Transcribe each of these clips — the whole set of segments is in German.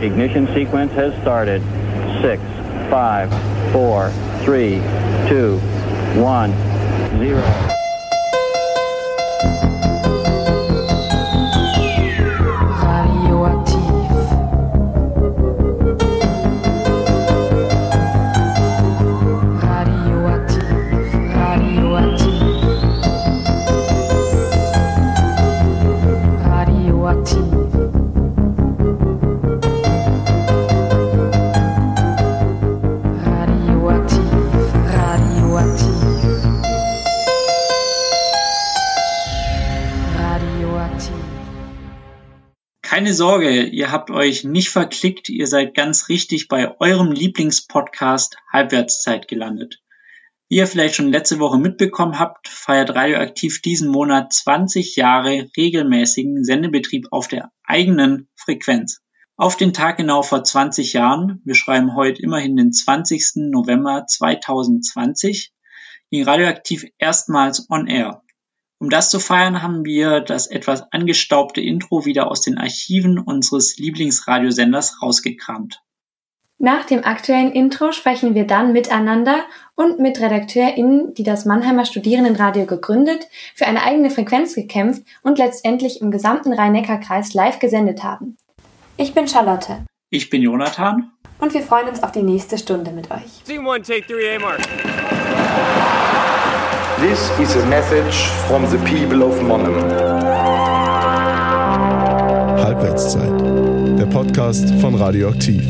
Ignition sequence has started. Six, five, four, three, two, one, zero. Keine Sorge, ihr habt euch nicht verklickt, ihr seid ganz richtig bei eurem Lieblingspodcast Halbwertszeit gelandet. Wie ihr vielleicht schon letzte Woche mitbekommen habt, feiert Radioaktiv diesen Monat 20 Jahre regelmäßigen Sendebetrieb auf der eigenen Frequenz. Auf den Tag genau vor 20 Jahren, wir schreiben heute immerhin den 20. November 2020, ging Radioaktiv erstmals on air. Um das zu feiern, haben wir das etwas angestaubte Intro wieder aus den Archiven unseres Lieblingsradiosenders rausgekramt. Nach dem aktuellen Intro sprechen wir dann miteinander und mit RedakteurInnen, die das Mannheimer Studierendenradio gegründet, für eine eigene Frequenz gekämpft und letztendlich im gesamten Rhein-Neckar-Kreis live gesendet haben. Ich bin Charlotte. Ich bin Jonathan. Und wir freuen uns auf die nächste Stunde mit euch. Team 1, take 3 A mark. This is a message from the people of Monnem. Halbwertszeit, der Podcast von Radioaktiv.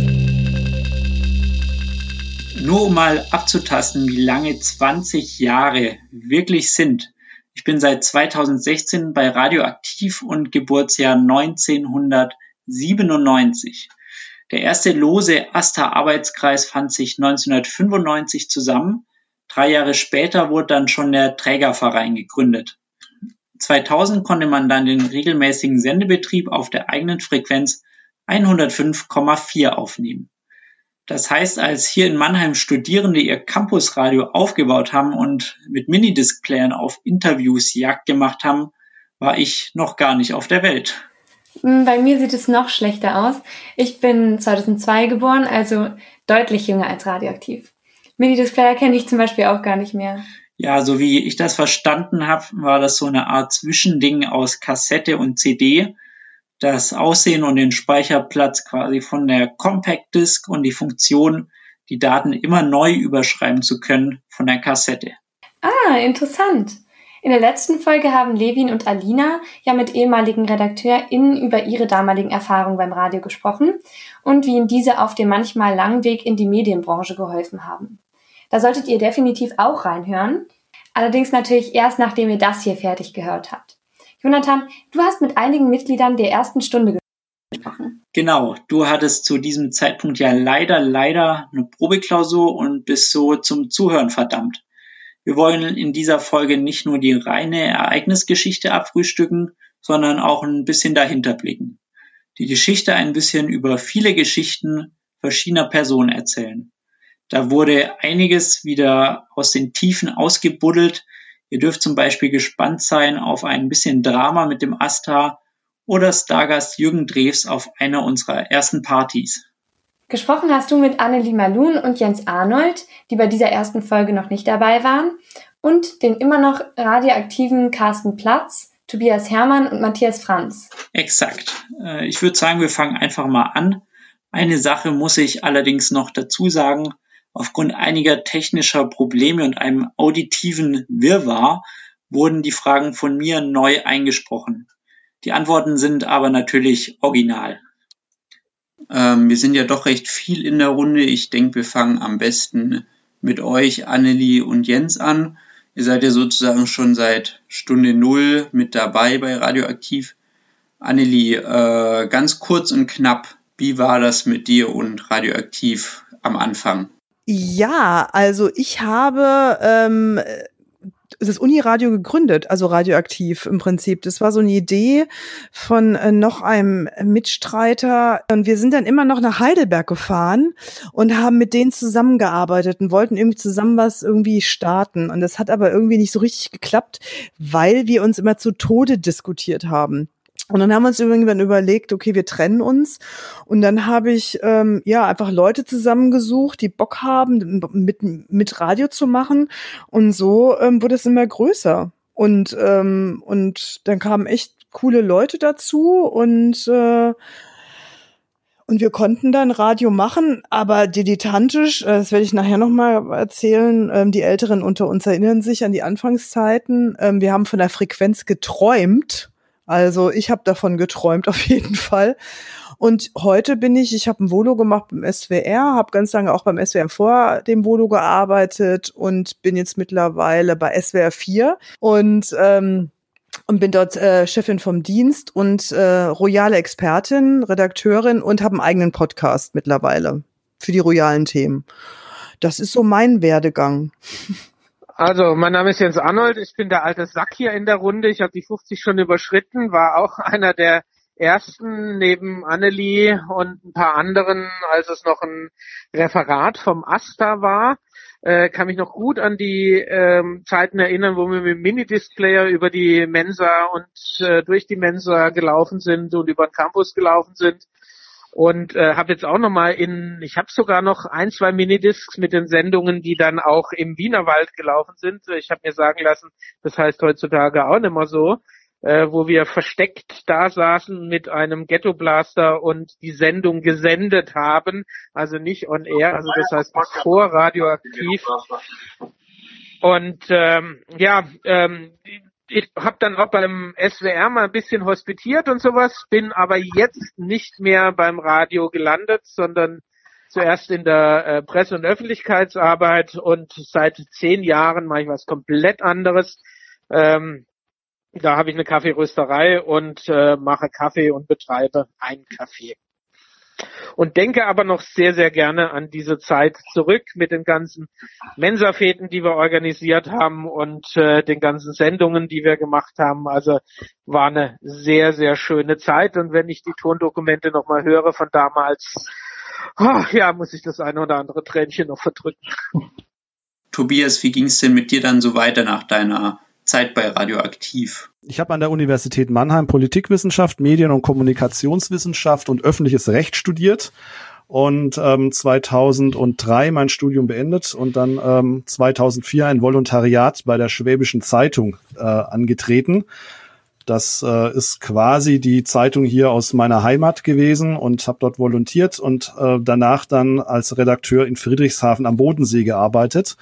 Nur um mal abzutasten, wie lange 20 Jahre wirklich sind. Ich bin seit 2016 bei Radioaktiv und Geburtsjahr 1997. Der erste lose AStA-Arbeitskreis fand sich 1995 zusammen Drei Jahre später wurde dann schon der Trägerverein gegründet. 2000 konnte man dann den regelmäßigen Sendebetrieb auf der eigenen Frequenz 105,4 aufnehmen. Das heißt, als hier in Mannheim Studierende ihr Campusradio aufgebaut haben und mit Minidiskplayern auf Interviews Jagd gemacht haben, war ich noch gar nicht auf der Welt. Hm, bei mir sieht es noch schlechter aus. Ich bin 2002 geboren, also deutlich jünger als radioaktiv. Mini-Displayer kenne ich zum Beispiel auch gar nicht mehr. Ja, so wie ich das verstanden habe, war das so eine Art Zwischending aus Kassette und CD. Das Aussehen und den Speicherplatz quasi von der Compact Disc und die Funktion, die Daten immer neu überschreiben zu können von der Kassette. Ah, interessant. In der letzten Folge haben Levin und Alina ja mit ehemaligen RedakteurInnen über ihre damaligen Erfahrungen beim Radio gesprochen und wie ihnen diese auf dem manchmal langen Weg in die Medienbranche geholfen haben. Da solltet ihr definitiv auch reinhören. Allerdings natürlich erst, nachdem ihr das hier fertig gehört habt. Jonathan, du hast mit einigen Mitgliedern der ersten Stunde gesprochen. Genau, du hattest zu diesem Zeitpunkt ja leider, leider eine Probeklausur und bist so zum Zuhören verdammt. Wir wollen in dieser Folge nicht nur die reine Ereignisgeschichte abfrühstücken, sondern auch ein bisschen dahinter blicken. Die Geschichte ein bisschen über viele Geschichten verschiedener Personen erzählen. Da wurde einiges wieder aus den Tiefen ausgebuddelt. Ihr dürft zum Beispiel gespannt sein auf ein bisschen Drama mit dem Asta oder Stargast Jürgen Drews auf einer unserer ersten Partys. Gesprochen hast du mit Annelie Malun und Jens Arnold, die bei dieser ersten Folge noch nicht dabei waren, und den immer noch radioaktiven Carsten Platz, Tobias Hermann und Matthias Franz. Exakt. Äh, ich würde sagen, wir fangen einfach mal an. Eine Sache muss ich allerdings noch dazu sagen. Aufgrund einiger technischer Probleme und einem auditiven Wirrwarr wurden die Fragen von mir neu eingesprochen. Die Antworten sind aber natürlich original. Ähm, wir sind ja doch recht viel in der Runde. Ich denke, wir fangen am besten mit euch, Annelie und Jens an. Ihr seid ja sozusagen schon seit Stunde Null mit dabei bei Radioaktiv. Annelie, äh, ganz kurz und knapp, wie war das mit dir und Radioaktiv am Anfang? Ja, also ich habe ähm, das Uniradio gegründet, also radioaktiv im Prinzip. Das war so eine Idee von äh, noch einem Mitstreiter. Und wir sind dann immer noch nach Heidelberg gefahren und haben mit denen zusammengearbeitet und wollten irgendwie zusammen was irgendwie starten. Und das hat aber irgendwie nicht so richtig geklappt, weil wir uns immer zu Tode diskutiert haben. Und dann haben wir uns irgendwann überlegt, okay, wir trennen uns. Und dann habe ich ähm, ja einfach Leute zusammengesucht, die Bock haben, mit, mit Radio zu machen. Und so ähm, wurde es immer größer. Und, ähm, und dann kamen echt coole Leute dazu und äh, und wir konnten dann Radio machen, aber dilettantisch, äh, das werde ich nachher nochmal erzählen, ähm, die Älteren unter uns erinnern sich an die Anfangszeiten. Ähm, wir haben von der Frequenz geträumt. Also ich habe davon geträumt auf jeden Fall. Und heute bin ich, ich habe ein Volo gemacht beim SWR, habe ganz lange auch beim SWR vor dem Volo gearbeitet und bin jetzt mittlerweile bei SWR 4 und ähm, und bin dort äh, Chefin vom Dienst und äh, royale Expertin, Redakteurin und habe einen eigenen Podcast mittlerweile für die royalen Themen. Das ist so mein Werdegang. Also, mein Name ist Jens Arnold, ich bin der alte Sack hier in der Runde. Ich habe die 50 schon überschritten, war auch einer der ersten neben Annelie und ein paar anderen, als es noch ein Referat vom AStA war äh, kann mich noch gut an die ähm, Zeiten erinnern, wo wir mit dem Minidisplayer über die Mensa und äh, durch die Mensa gelaufen sind und über den Campus gelaufen sind. Und äh, habe jetzt auch nochmal in, ich habe sogar noch ein, zwei Minidiscs mit den Sendungen, die dann auch im Wienerwald gelaufen sind. Ich habe mir sagen lassen, das heißt heutzutage auch nicht mehr so äh, wo wir versteckt da saßen mit einem Ghetto Blaster und die Sendung gesendet haben, also nicht on air, also das heißt vor radioaktiv. Und ähm, ja, ähm, ich habe dann auch beim SWR mal ein bisschen hospitiert und sowas, bin aber jetzt nicht mehr beim Radio gelandet, sondern zuerst in der äh, Presse- und Öffentlichkeitsarbeit und seit zehn Jahren mache ich was komplett anderes. Ähm, da habe ich eine Kaffeerösterei und äh, mache Kaffee und betreibe einen Kaffee. Und denke aber noch sehr, sehr gerne an diese Zeit zurück mit den ganzen Mensafäden, die wir organisiert haben und äh, den ganzen Sendungen, die wir gemacht haben. Also war eine sehr, sehr schöne Zeit. Und wenn ich die Tondokumente nochmal höre von damals, oh, ja, muss ich das eine oder andere Tränchen noch verdrücken. Tobias, wie ging es denn mit dir dann so weiter nach deiner Zeit bei Radioaktiv? Ich habe an der Universität Mannheim Politikwissenschaft, Medien- und Kommunikationswissenschaft und öffentliches Recht studiert und ähm, 2003 mein Studium beendet und dann ähm, 2004 ein Volontariat bei der Schwäbischen Zeitung äh, angetreten. Das äh, ist quasi die Zeitung hier aus meiner Heimat gewesen und habe dort volontiert und äh, danach dann als Redakteur in Friedrichshafen am Bodensee gearbeitet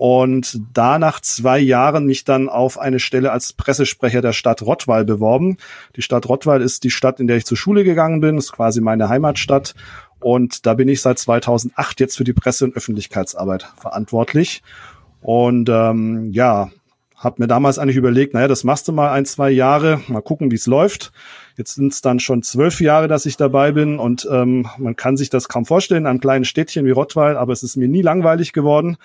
und da nach zwei Jahren mich dann auf eine Stelle als Pressesprecher der Stadt Rottweil beworben. Die Stadt Rottweil ist die Stadt, in der ich zur Schule gegangen bin, ist quasi meine Heimatstadt. Und da bin ich seit 2008 jetzt für die Presse- und Öffentlichkeitsarbeit verantwortlich. Und ähm, ja, habe mir damals eigentlich überlegt, naja, das machst du mal ein, zwei Jahre, mal gucken, wie es läuft. Jetzt sind es dann schon zwölf Jahre, dass ich dabei bin und ähm, man kann sich das kaum vorstellen, einem kleinen Städtchen wie Rottweil, aber es ist mir nie langweilig geworden.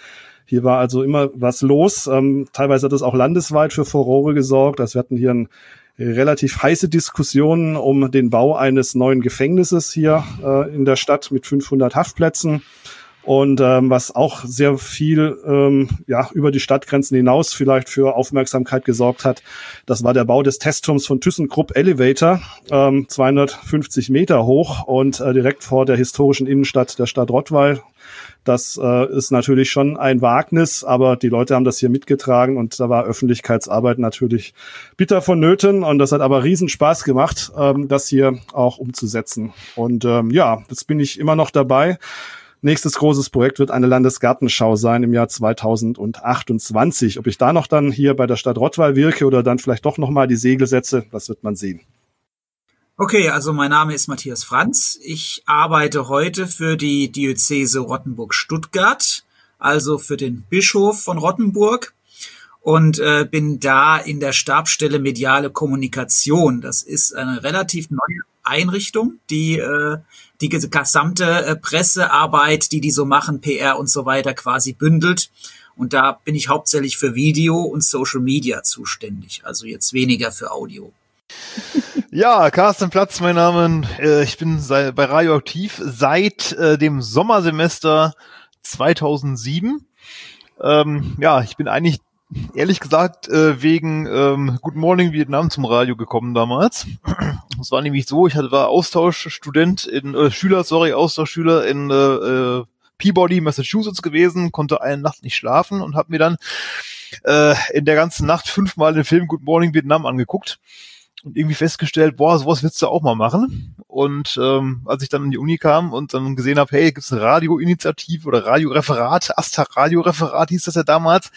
Hier war also immer was los. Ähm, teilweise hat es auch landesweit für Furore gesorgt. Also wir hatten hier ein relativ heiße Diskussionen um den Bau eines neuen Gefängnisses hier äh, in der Stadt mit 500 Haftplätzen. Und ähm, was auch sehr viel ähm, ja, über die Stadtgrenzen hinaus vielleicht für Aufmerksamkeit gesorgt hat, das war der Bau des Testturms von ThyssenKrupp Elevator, ähm, 250 Meter hoch und äh, direkt vor der historischen Innenstadt der Stadt Rottweil. Das äh, ist natürlich schon ein Wagnis, aber die Leute haben das hier mitgetragen und da war Öffentlichkeitsarbeit natürlich bitter vonnöten und das hat aber riesen Spaß gemacht, ähm, das hier auch umzusetzen. Und ähm, ja, jetzt bin ich immer noch dabei. Nächstes großes Projekt wird eine Landesgartenschau sein im Jahr 2028. Ob ich da noch dann hier bei der Stadt Rottweil wirke oder dann vielleicht doch nochmal die Segel setze, das wird man sehen. Okay, also mein Name ist Matthias Franz. Ich arbeite heute für die Diözese Rottenburg-Stuttgart, also für den Bischof von Rottenburg und äh, bin da in der Stabstelle mediale Kommunikation. Das ist eine relativ neue Einrichtung, die äh, die gesamte äh, Pressearbeit, die die so machen, PR und so weiter quasi bündelt. Und da bin ich hauptsächlich für Video und Social Media zuständig, also jetzt weniger für Audio. Ja, Carsten Platz, mein Name. Äh, ich bin bei Radioaktiv seit dem Sommersemester 2007. Ähm, ja, ich bin eigentlich ehrlich gesagt äh, wegen ähm, Good Morning Vietnam zum Radio gekommen damals. Es war nämlich so, ich hatte, war Austauschstudent in äh, Schüler, sorry, Austauschschüler in äh, äh, Peabody, Massachusetts gewesen, konnte eine Nacht nicht schlafen und habe mir dann äh, in der ganzen Nacht fünfmal den Film Good Morning Vietnam angeguckt und irgendwie festgestellt, boah, sowas willst du auch mal machen. Und ähm, als ich dann in die Uni kam und dann gesehen habe, hey, gibt's eine Radioinitiative oder Radioreferat, Asta Radioreferat hieß das ja damals,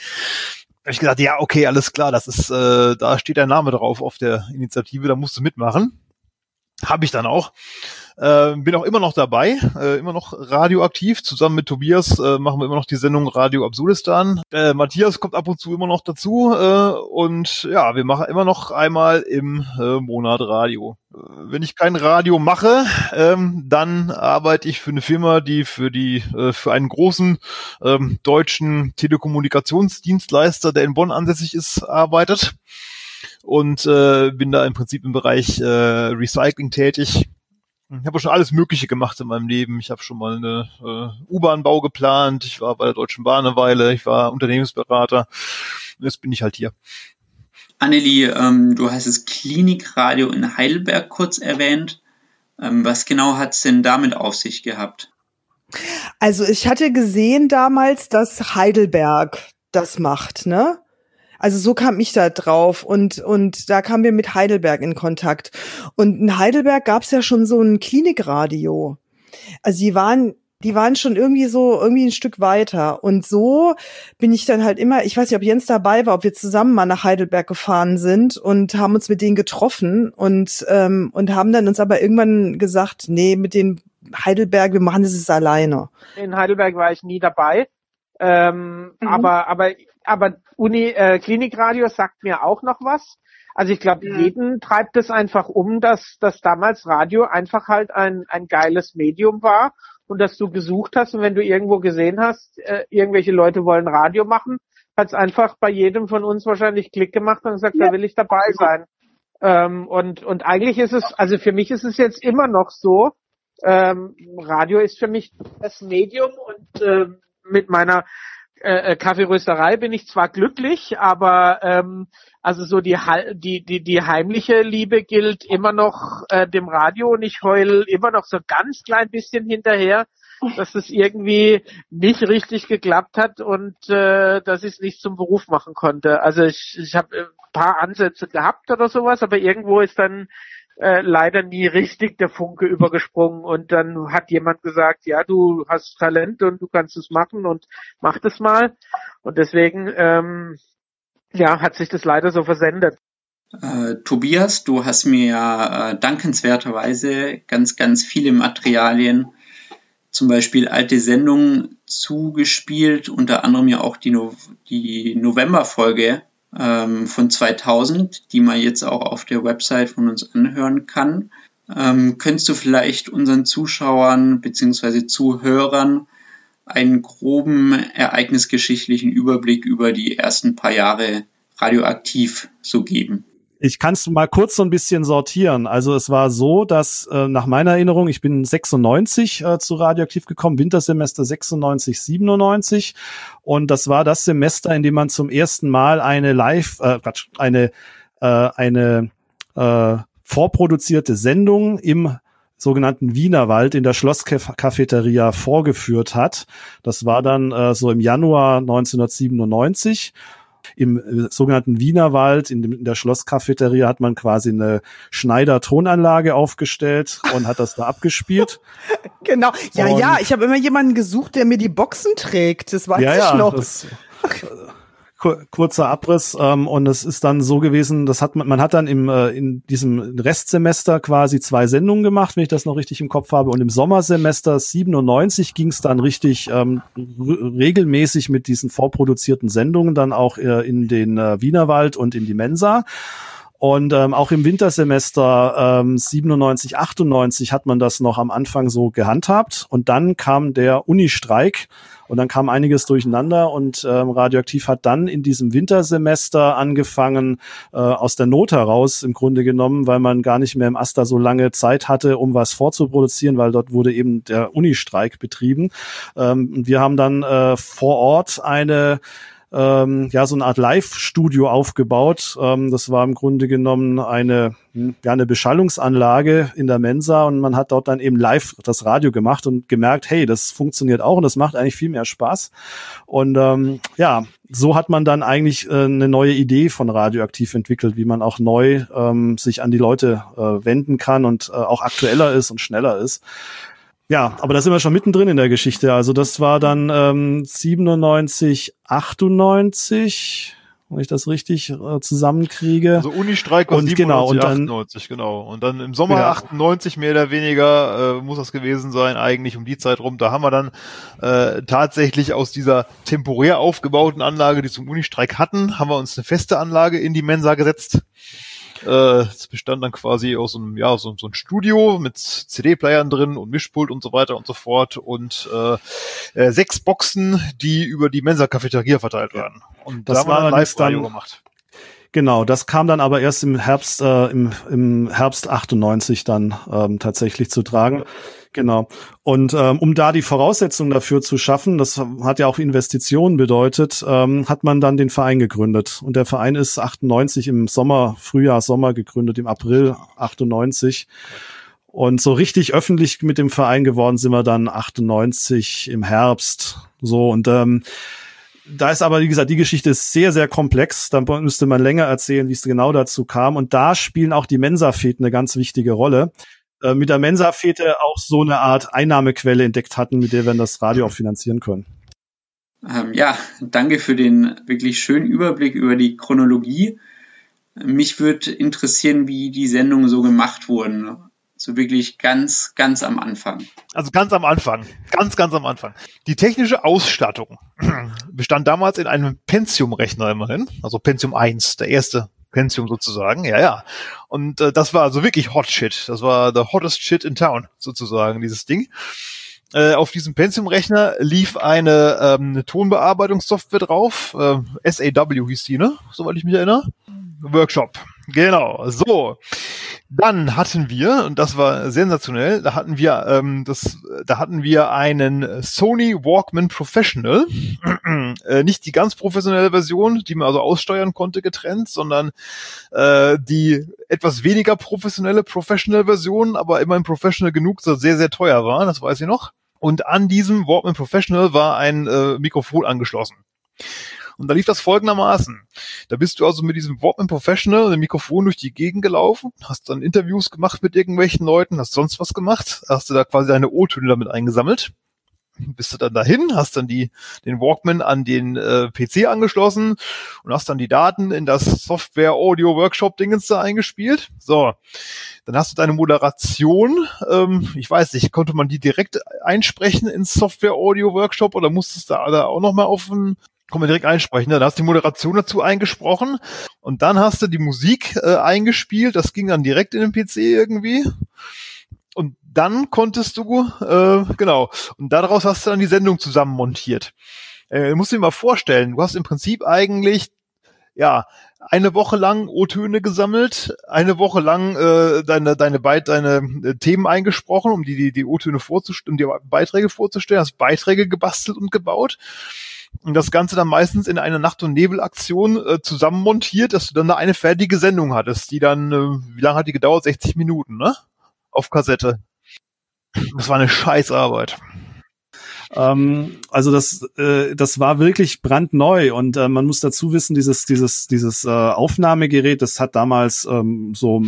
habe ich gesagt, ja, okay, alles klar, das ist, äh, da steht dein Name drauf auf der Initiative, da musst du mitmachen. Habe ich dann auch. Äh, bin auch immer noch dabei, äh, immer noch radioaktiv. Zusammen mit Tobias äh, machen wir immer noch die Sendung Radio Absurdistan. Äh, Matthias kommt ab und zu immer noch dazu äh, und ja, wir machen immer noch einmal im äh, Monat Radio. Äh, wenn ich kein Radio mache, ähm, dann arbeite ich für eine Firma, die für die äh, für einen großen ähm, deutschen Telekommunikationsdienstleister, der in Bonn ansässig ist, arbeitet und äh, bin da im Prinzip im Bereich äh, Recycling tätig ich habe schon alles Mögliche gemacht in meinem Leben. Ich habe schon mal eine äh, U-Bahn-Bau geplant. Ich war bei der Deutschen Bahn eine Weile. Ich war Unternehmensberater. Jetzt bin ich halt hier. Annelie, ähm, du hast das Klinikradio in Heidelberg kurz erwähnt. Ähm, was genau hat es denn damit auf sich gehabt? Also ich hatte gesehen damals, dass Heidelberg das macht, ne? Also so kam ich da drauf und und da kamen wir mit Heidelberg in Kontakt. Und in Heidelberg gab es ja schon so ein Klinikradio. Also die waren die waren schon irgendwie so irgendwie ein Stück weiter und so bin ich dann halt immer, ich weiß nicht, ob Jens dabei war, ob wir zusammen mal nach Heidelberg gefahren sind und haben uns mit denen getroffen und ähm, und haben dann uns aber irgendwann gesagt, nee, mit den Heidelberg, wir machen das alleine. In Heidelberg war ich nie dabei. Ähm, mhm. Aber aber aber Uni äh, Klinikradio sagt mir auch noch was. Also ich glaube, mhm. jeden treibt es einfach um, dass, dass damals Radio einfach halt ein, ein geiles Medium war und dass du gesucht hast und wenn du irgendwo gesehen hast, äh, irgendwelche Leute wollen Radio machen, hat es einfach bei jedem von uns wahrscheinlich Klick gemacht und gesagt, ja. da will ich dabei sein. Ähm, und, und eigentlich ist es, also für mich ist es jetzt immer noch so, ähm, Radio ist für mich das Medium und äh, mit meiner äh, äh, Kaffeerösterei bin ich zwar glücklich, aber ähm, also so die, die, die, die heimliche Liebe gilt immer noch äh, dem Radio und ich heul immer noch so ganz klein bisschen hinterher, dass es irgendwie nicht richtig geklappt hat und äh, dass ich es nicht zum Beruf machen konnte. Also ich, ich habe ein paar Ansätze gehabt oder sowas, aber irgendwo ist dann äh, leider nie richtig der Funke übergesprungen und dann hat jemand gesagt, ja, du hast Talent und du kannst es machen und mach das mal. Und deswegen, ähm, ja, hat sich das leider so versendet. Äh, Tobias, du hast mir ja äh, dankenswerterweise ganz, ganz viele Materialien, zum Beispiel alte Sendungen zugespielt, unter anderem ja auch die, no die Novemberfolge ähm, von 2000, die man jetzt auch auf der Website von uns anhören kann. Ähm, könntest du vielleicht unseren Zuschauern bzw. Zuhörern einen groben ereignisgeschichtlichen Überblick über die ersten paar Jahre radioaktiv so geben? Ich kann es mal kurz so ein bisschen sortieren. Also es war so, dass äh, nach meiner Erinnerung, ich bin 96 äh, zu Radioaktiv gekommen, Wintersemester 96, 97. Und das war das Semester, in dem man zum ersten Mal eine Live, äh, eine, äh, eine äh, vorproduzierte Sendung im sogenannten Wienerwald in der Schlosscafeteria vorgeführt hat. Das war dann äh, so im Januar 1997 im äh, sogenannten Wienerwald, in, dem, in der Schlosskafeteria hat man quasi eine Schneider-Tonanlage aufgestellt und hat das da abgespielt. Genau. Ja, und ja, ich habe immer jemanden gesucht, der mir die Boxen trägt. Das weiß ja, ich noch. Das, kurzer Abriss ähm, und es ist dann so gewesen, das hat man, man hat dann im äh, in diesem Restsemester quasi zwei Sendungen gemacht, wenn ich das noch richtig im Kopf habe und im Sommersemester 97 ging es dann richtig ähm, regelmäßig mit diesen vorproduzierten Sendungen dann auch äh, in den äh, Wienerwald und in die Mensa. Und ähm, auch im Wintersemester ähm, 97, 98 hat man das noch am Anfang so gehandhabt und dann kam der Unistreik und dann kam einiges durcheinander und ähm, Radioaktiv hat dann in diesem Wintersemester angefangen, äh, aus der Not heraus im Grunde genommen, weil man gar nicht mehr im Asta so lange Zeit hatte, um was vorzuproduzieren, weil dort wurde eben der Unistreik betrieben. Ähm, wir haben dann äh, vor Ort eine ähm, ja so eine Art Live-Studio aufgebaut. Ähm, das war im Grunde genommen eine ja eine Beschallungsanlage in der Mensa und man hat dort dann eben live das Radio gemacht und gemerkt, hey, das funktioniert auch und das macht eigentlich viel mehr Spaß. Und ähm, ja, so hat man dann eigentlich äh, eine neue Idee von Radioaktiv entwickelt, wie man auch neu ähm, sich an die Leute äh, wenden kann und äh, auch aktueller ist und schneller ist. Ja, aber da sind wir schon mittendrin in der Geschichte. Also das war dann ähm, 97, 98, wenn ich das richtig äh, zusammenkriege. Also Unistreik war und 97, genau, und dann, 98, genau. Und dann im Sommer Ja. 98 mehr oder weniger äh, muss das gewesen sein, eigentlich um die Zeit rum. Da haben wir dann äh, tatsächlich aus dieser temporär aufgebauten Anlage, die zum Unistreik hatten, haben wir uns eine feste Anlage in die Mensa gesetzt. Äh, Es bestand dann quasi aus so einem, ja, so, so ein Studio mit CD-Playern drin und Mischpult und so weiter und so fort und äh, äh, sechs Boxen, die über die Mensa-Cafeteria verteilt werden. Und Das da war dann Live-Radio dann- gemacht. Genau, das kam dann aber erst im Herbst, äh, im, im Herbst 98 dann ähm, tatsächlich zu tragen. Genau. Und ähm, um da die Voraussetzungen dafür zu schaffen, das hat ja auch Investitionen bedeutet, ähm, hat man dann den Verein gegründet. Und der Verein ist 98 im Sommer, Frühjahr, Sommer gegründet, im April 98. Und so richtig öffentlich mit dem Verein geworden sind wir dann 98 im Herbst. So und ähm, da ist aber, wie gesagt, die Geschichte ist sehr, sehr komplex. Da müsste man länger erzählen, wie es genau dazu kam. Und da spielen auch die Mensa-Feten eine ganz wichtige Rolle. Äh, mit der Mensa-Fete auch so eine Art Einnahmequelle entdeckt hatten, mit der wir das Radio auch finanzieren können. Ähm, ja, danke für den wirklich schönen Überblick über die Chronologie. Mich würde interessieren, wie die Sendungen so gemacht wurden. So wirklich ganz, ganz am Anfang. Also ganz am Anfang, ganz, ganz am Anfang. Die technische Ausstattung bestand damals in einem Pentium-Rechner immerhin, also Pentium 1, der erste Pentium sozusagen, ja, ja. Und äh, das war also wirklich Hot Shit. Das war the hottest shit in town sozusagen, dieses Ding. Äh, auf diesem Pentium-Rechner lief eine, ähm, eine Tonbearbeitungssoftware drauf, äh, SAW hieß die, ne? Soweit ich mich erinnere. Workshop. Genau, so. Dann hatten wir, und das war sensationell, da hatten wir, ähm, das, da hatten wir einen Sony Walkman Professional, äh, nicht die ganz professionelle Version, die man also aussteuern konnte getrennt, sondern äh, die etwas weniger professionelle Professional Version, aber immerhin professional genug, dass sehr sehr teuer war, das weiß ich noch. Und an diesem Walkman Professional war ein äh, Mikrofon angeschlossen. Und da lief das folgendermaßen. Da bist du also mit diesem Walkman Professional, dem Mikrofon durch die Gegend gelaufen, hast dann Interviews gemacht mit irgendwelchen Leuten, hast sonst was gemacht, hast du da quasi deine O-Töne damit eingesammelt. Bist du dann dahin, hast dann die, den Walkman an den äh, PC angeschlossen und hast dann die Daten in das Software Audio Workshop Dingens da eingespielt. So, dann hast du deine Moderation. Ähm, ich weiß nicht, konnte man die direkt einsprechen ins Software Audio Workshop oder musstest du da, da auch nochmal auf ein kann man direkt einsprechen. ne? Dann hast du die Moderation dazu eingesprochen und dann hast du die Musik äh, eingespielt. Das ging dann direkt in den PC irgendwie. Und dann konntest du, äh, genau, und daraus hast du dann die Sendung zusammen montiert. Äh, musst du dir mal vorstellen, du hast im Prinzip eigentlich, ja, eine Woche lang O-Töne gesammelt, eine Woche lang äh, deine deine Beit deine äh, Themen eingesprochen, um die die, die O-Töne vorzustellen, um die Beiträge vorzustellen, hast Beiträge gebastelt und gebaut und das Ganze dann meistens in einer Nacht- und Nebelaktion äh, zusammenmontiert, dass du dann da eine fertige Sendung hattest, die dann, äh, wie lange hat die gedauert? 60 Minuten, ne? Auf Kassette. Das war eine Scheißarbeit. Ähm, also das, äh, das war wirklich brandneu und äh, man muss dazu wissen, dieses, dieses, dieses äh, Aufnahmegerät, das hat damals ähm, so,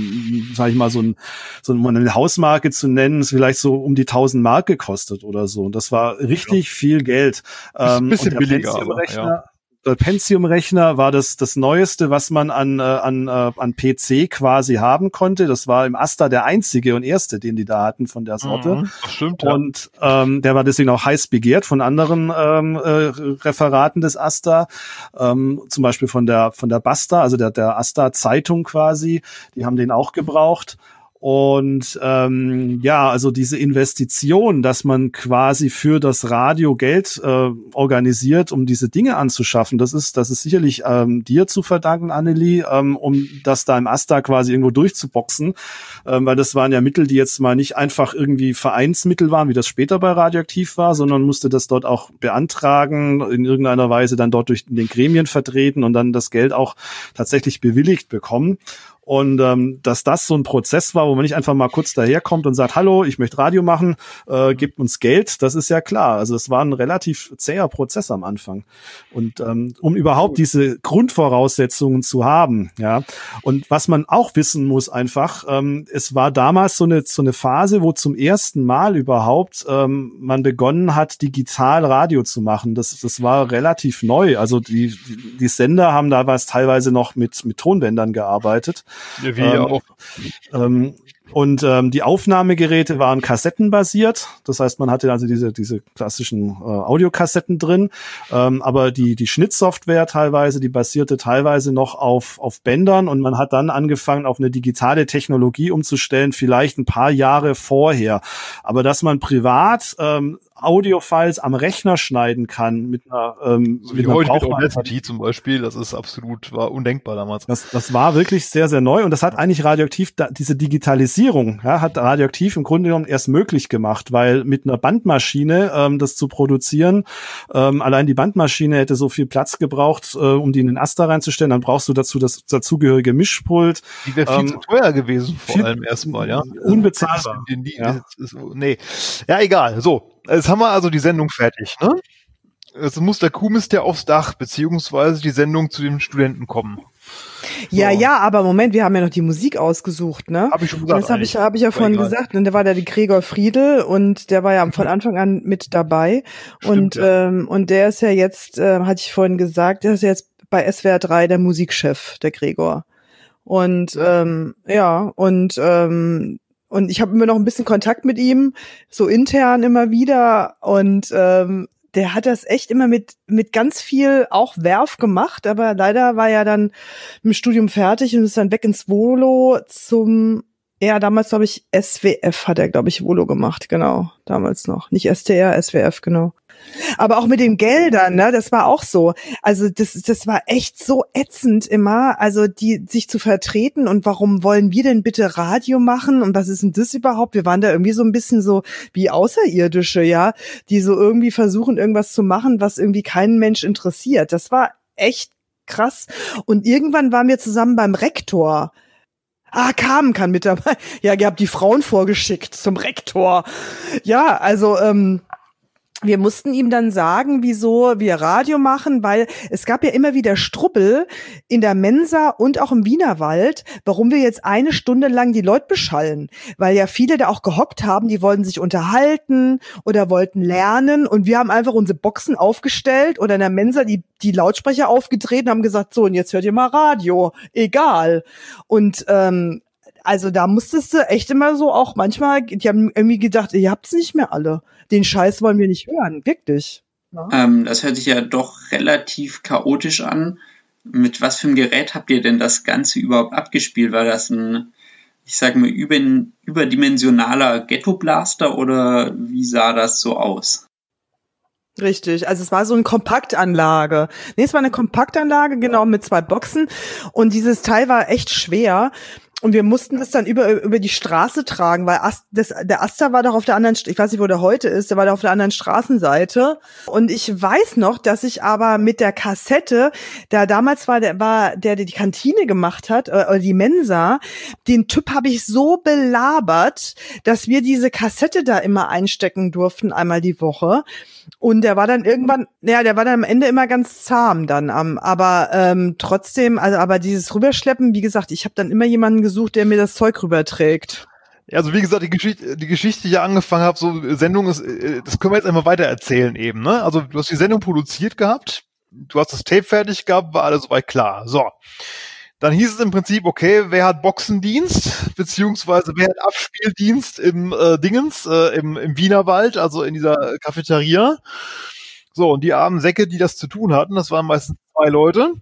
sag ich mal, so, ein, so eine Hausmarke zu nennen, ist vielleicht so um die 1000 Mark gekostet oder so. Und das war richtig viel Geld. Bisschen- bisschen und der billiger, aber, ja. Der Pentium-Rechner war das, das Neueste, was man an, äh, an, äh, an PC quasi haben konnte. Das war im Asta der einzige und erste, den die da hatten von der Sorte. Mhm, stimmt, ja. Und ähm, der war deswegen auch heiß begehrt von anderen ähm, äh, Referaten des Asta, ähm, zum Beispiel von der von der Basta, also der der Asta Zeitung quasi. Die haben den auch gebraucht. Und ähm, ja, also diese Investition, dass man quasi für das Radio Geld äh, organisiert, um diese Dinge anzuschaffen, das ist, das ist sicherlich ähm, dir zu verdanken, Annelie, ähm, um das da im Asta quasi irgendwo durchzuboxen, ähm, weil das waren ja Mittel, die jetzt mal nicht einfach irgendwie Vereinsmittel waren, wie das später bei Radioaktiv war, sondern musste das dort auch beantragen, in irgendeiner Weise dann dort durch den Gremien vertreten und dann das Geld auch tatsächlich bewilligt bekommen. Und ähm, dass das so ein Prozess war, wo man nicht einfach mal kurz daherkommt und sagt, hallo, ich möchte Radio machen, äh, gebt uns Geld, das ist ja klar. Also es war ein relativ zäher Prozess am Anfang. Und ähm, um überhaupt diese Grundvoraussetzungen zu haben, ja. Und was man auch wissen muss einfach, ähm, es war damals so eine, so eine Phase, wo zum ersten Mal überhaupt ähm, man begonnen hat, digital Radio zu machen. Das, das war relativ neu. Also die, die, Sender haben damals teilweise noch mit, mit Tonbändern gearbeitet. Ja, wie ähm, auch. Ähm, und ähm, die Aufnahmegeräte waren kassettenbasiert. Das heißt, man hatte also diese, diese klassischen äh, Audiokassetten drin. Ähm, aber die, die Schnittsoftware teilweise, die basierte teilweise noch auf, auf Bändern. Und man hat dann angefangen, auf eine digitale Technologie umzustellen, vielleicht ein paar Jahre vorher. Aber dass man privat ähm, Audiofiles am Rechner schneiden kann mit einer, ähm, so mit einer heute mit Audacity zum Beispiel, das ist absolut, war undenkbar damals. Das, das war wirklich sehr, sehr neu und das hat eigentlich radioaktiv, da, diese Digitalisierung ja, hat radioaktiv im Grunde genommen erst möglich gemacht, weil mit einer Bandmaschine ähm, das zu produzieren, ähm, allein die Bandmaschine hätte so viel Platz gebraucht, äh, um die in den Aster reinzustellen, dann brauchst du dazu das dazugehörige Mischpult. Die wäre viel ähm, zu teuer gewesen, vor allem erstmal, ja. Unbezahlbar. Ja. Nee. ja, egal. So, Jetzt haben wir also die Sendung fertig, ne? Es muss der Kuhmist ja aufs Dach, beziehungsweise die Sendung zu den Studenten kommen. So. Ja, ja, aber Moment, wir haben ja noch die Musik ausgesucht, ne? Hab ich schon gesagt. Das habe ich, hab ich ja vorhin egal. gesagt. Und da war da die Gregor Friedel und der war ja von Anfang an mit dabei. Stimmt, und, ja. ähm, und der ist ja jetzt, äh, hatte ich vorhin gesagt, der ist ja jetzt bei SWR 3 der Musikchef, der Gregor. Und ähm, ja, und ähm, und ich habe immer noch ein bisschen Kontakt mit ihm, so intern immer wieder. Und ähm, der hat das echt immer mit, mit ganz viel auch Werf gemacht, aber leider war er dann im Studium fertig und ist dann weg ins Volo zum, ja, damals glaube ich SWF hat er, glaube ich, Volo gemacht, genau, damals noch. Nicht STR, SWF, genau. Aber auch mit den Geldern, ne, das war auch so. Also das, das war echt so ätzend immer, also die sich zu vertreten und warum wollen wir denn bitte Radio machen und was ist denn das überhaupt? Wir waren da irgendwie so ein bisschen so wie Außerirdische, ja, die so irgendwie versuchen, irgendwas zu machen, was irgendwie keinen Mensch interessiert. Das war echt krass. Und irgendwann waren wir zusammen beim Rektor. Ah, Carmen kann mit dabei. Ja, ihr habt die Frauen vorgeschickt zum Rektor. Ja, also ähm, wir mussten ihm dann sagen, wieso wir Radio machen, weil es gab ja immer wieder Struppel in der Mensa und auch im Wienerwald, warum wir jetzt eine Stunde lang die Leute beschallen. Weil ja viele da auch gehockt haben, die wollten sich unterhalten oder wollten lernen und wir haben einfach unsere Boxen aufgestellt oder in der Mensa die, die Lautsprecher aufgedreht und haben gesagt, so und jetzt hört ihr mal Radio, egal. Und ähm, also da musstest du echt immer so auch manchmal, die haben irgendwie gedacht, ihr habt's nicht mehr alle. Den Scheiß wollen wir nicht hören, wirklich. Ja. Ähm, das hört sich ja doch relativ chaotisch an. Mit was für einem Gerät habt ihr denn das Ganze überhaupt abgespielt? War das ein, ich sage mal, über, überdimensionaler Ghetto-Blaster oder wie sah das so aus? Richtig, also es war so eine Kompaktanlage. Nee, es war eine Kompaktanlage, genau, mit zwei Boxen. Und dieses Teil war echt schwer. Und wir mussten das dann über, über die Straße tragen, weil Ast, das, der Asta war doch auf der anderen, ich weiß nicht, wo der heute ist, der war da auf der anderen Straßenseite. Und ich weiß noch, dass ich aber mit der Kassette, da damals war der, war der, der die Kantine gemacht hat, äh, oder die Mensa, den Typ habe ich so belabert, dass wir diese Kassette da immer einstecken durften, einmal die Woche. Und der war dann irgendwann, ja, der war dann am Ende immer ganz zahm dann, am, aber ähm, trotzdem, also aber dieses Rüberschleppen, wie gesagt, ich habe dann immer jemanden gesucht, der mir das Zeug rüberträgt. Also wie gesagt, die Geschichte, die Geschichte, die ich angefangen habe, so Sendung ist, äh, das können wir jetzt einfach weiter erzählen eben, ne? Also du hast die Sendung produziert gehabt, du hast das Tape fertig gehabt, war alles soweit klar. So. Dann hieß es im Prinzip, okay, wer hat Boxendienst, beziehungsweise wer hat Abspieldienst im äh, Dingens, äh, im, im Wienerwald, also in dieser Cafeteria. So, und die armen Säcke, die das zu tun hatten, das waren meistens zwei Leute.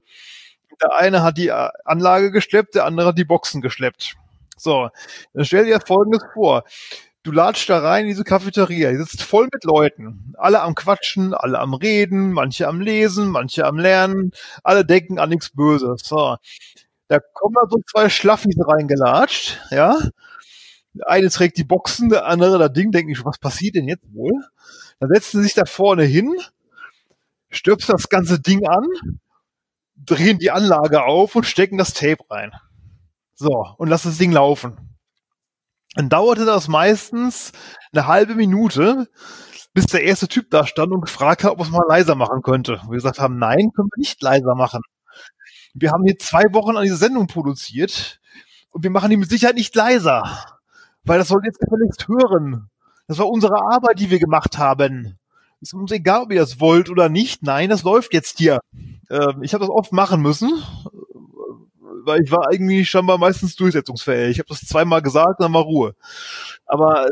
Der eine hat die Anlage geschleppt, der andere hat die Boxen geschleppt. So, dann stell dir folgendes vor. Du latschst da rein in diese Cafeteria, die sitzt voll mit Leuten. Alle am Quatschen, alle am Reden, manche am Lesen, manche am Lernen, alle denken an nichts Böses. So. Da kommen da so zwei Schlaffis reingelatscht, ja. Der eine trägt die Boxen, der andere das Ding, denkt nicht, was passiert denn jetzt wohl? Dann setzen sie sich da vorne hin, stöpst das ganze Ding an, drehen die Anlage auf und stecken das Tape rein. So, und lassen das Ding laufen. Dann dauerte das meistens eine halbe Minute, bis der erste Typ da stand und gefragt hat, ob es mal leiser machen könnte. Wir gesagt haben, nein, können wir nicht leiser machen. Wir haben hier zwei Wochen an dieser Sendung produziert und wir machen die mit Sicherheit nicht leiser, weil das sollt jetzt gefälligst hören. Das war unsere Arbeit, die wir gemacht haben. Ist uns egal, ob ihr das wollt oder nicht. Nein, das läuft jetzt hier. Ähm, ich habe das oft machen müssen, weil ich war irgendwie scheinbar meistens durchsetzungsfähig. Ich habe das zweimal gesagt, dann war Ruhe. Aber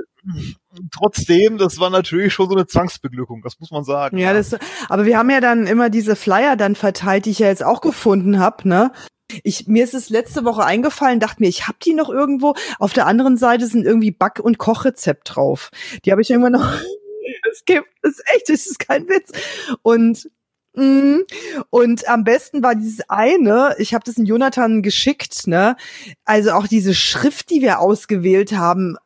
trotzdem, das war natürlich schon so eine Zwangsbeglückung, das muss man sagen. Ja, das, aber wir haben ja dann immer diese Flyer dann verteilt, die ich ja jetzt auch gefunden habe, ne? Ich, mir ist es letzte Woche eingefallen, dachte mir, ich hab die noch irgendwo. Auf der anderen Seite sind irgendwie Back- und Kochrezept drauf. Die habe ich irgendwann noch. Es gibt, das ist echt, das ist kein Witz. Und und am besten war dieses eine, ich habe das in Jonathan geschickt, ne? Also auch diese Schrift, die wir ausgewählt haben,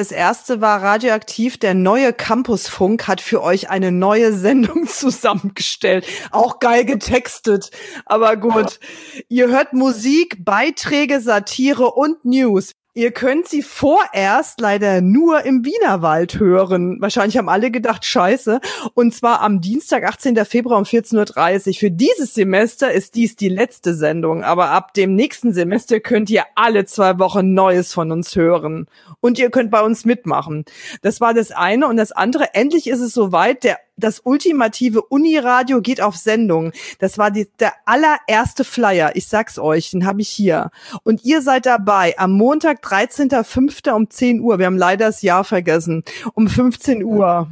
das erste war radioaktiv. Der neue Campusfunk hat für euch eine neue Sendung zusammengestellt. Auch geil getextet. Aber gut. Ihr hört Musik, Beiträge, Satire und News. Ihr könnt sie vorerst leider nur im Wienerwald hören. Wahrscheinlich haben alle gedacht, scheiße. Und zwar am Dienstag, 18. Februar um 14.30 Uhr. Für dieses Semester ist dies die letzte Sendung. Aber ab dem nächsten Semester könnt ihr alle zwei Wochen Neues von uns hören. Und ihr könnt bei uns mitmachen. Das war das eine. Und das andere, endlich ist es soweit. Der das ultimative Uniradio geht auf Sendung. Das war die, der allererste Flyer. Ich sag's euch, den habe ich hier. Und ihr seid dabei am Montag, 13.05. um 10 Uhr. Wir haben leider das Jahr vergessen. Um 15 Uhr.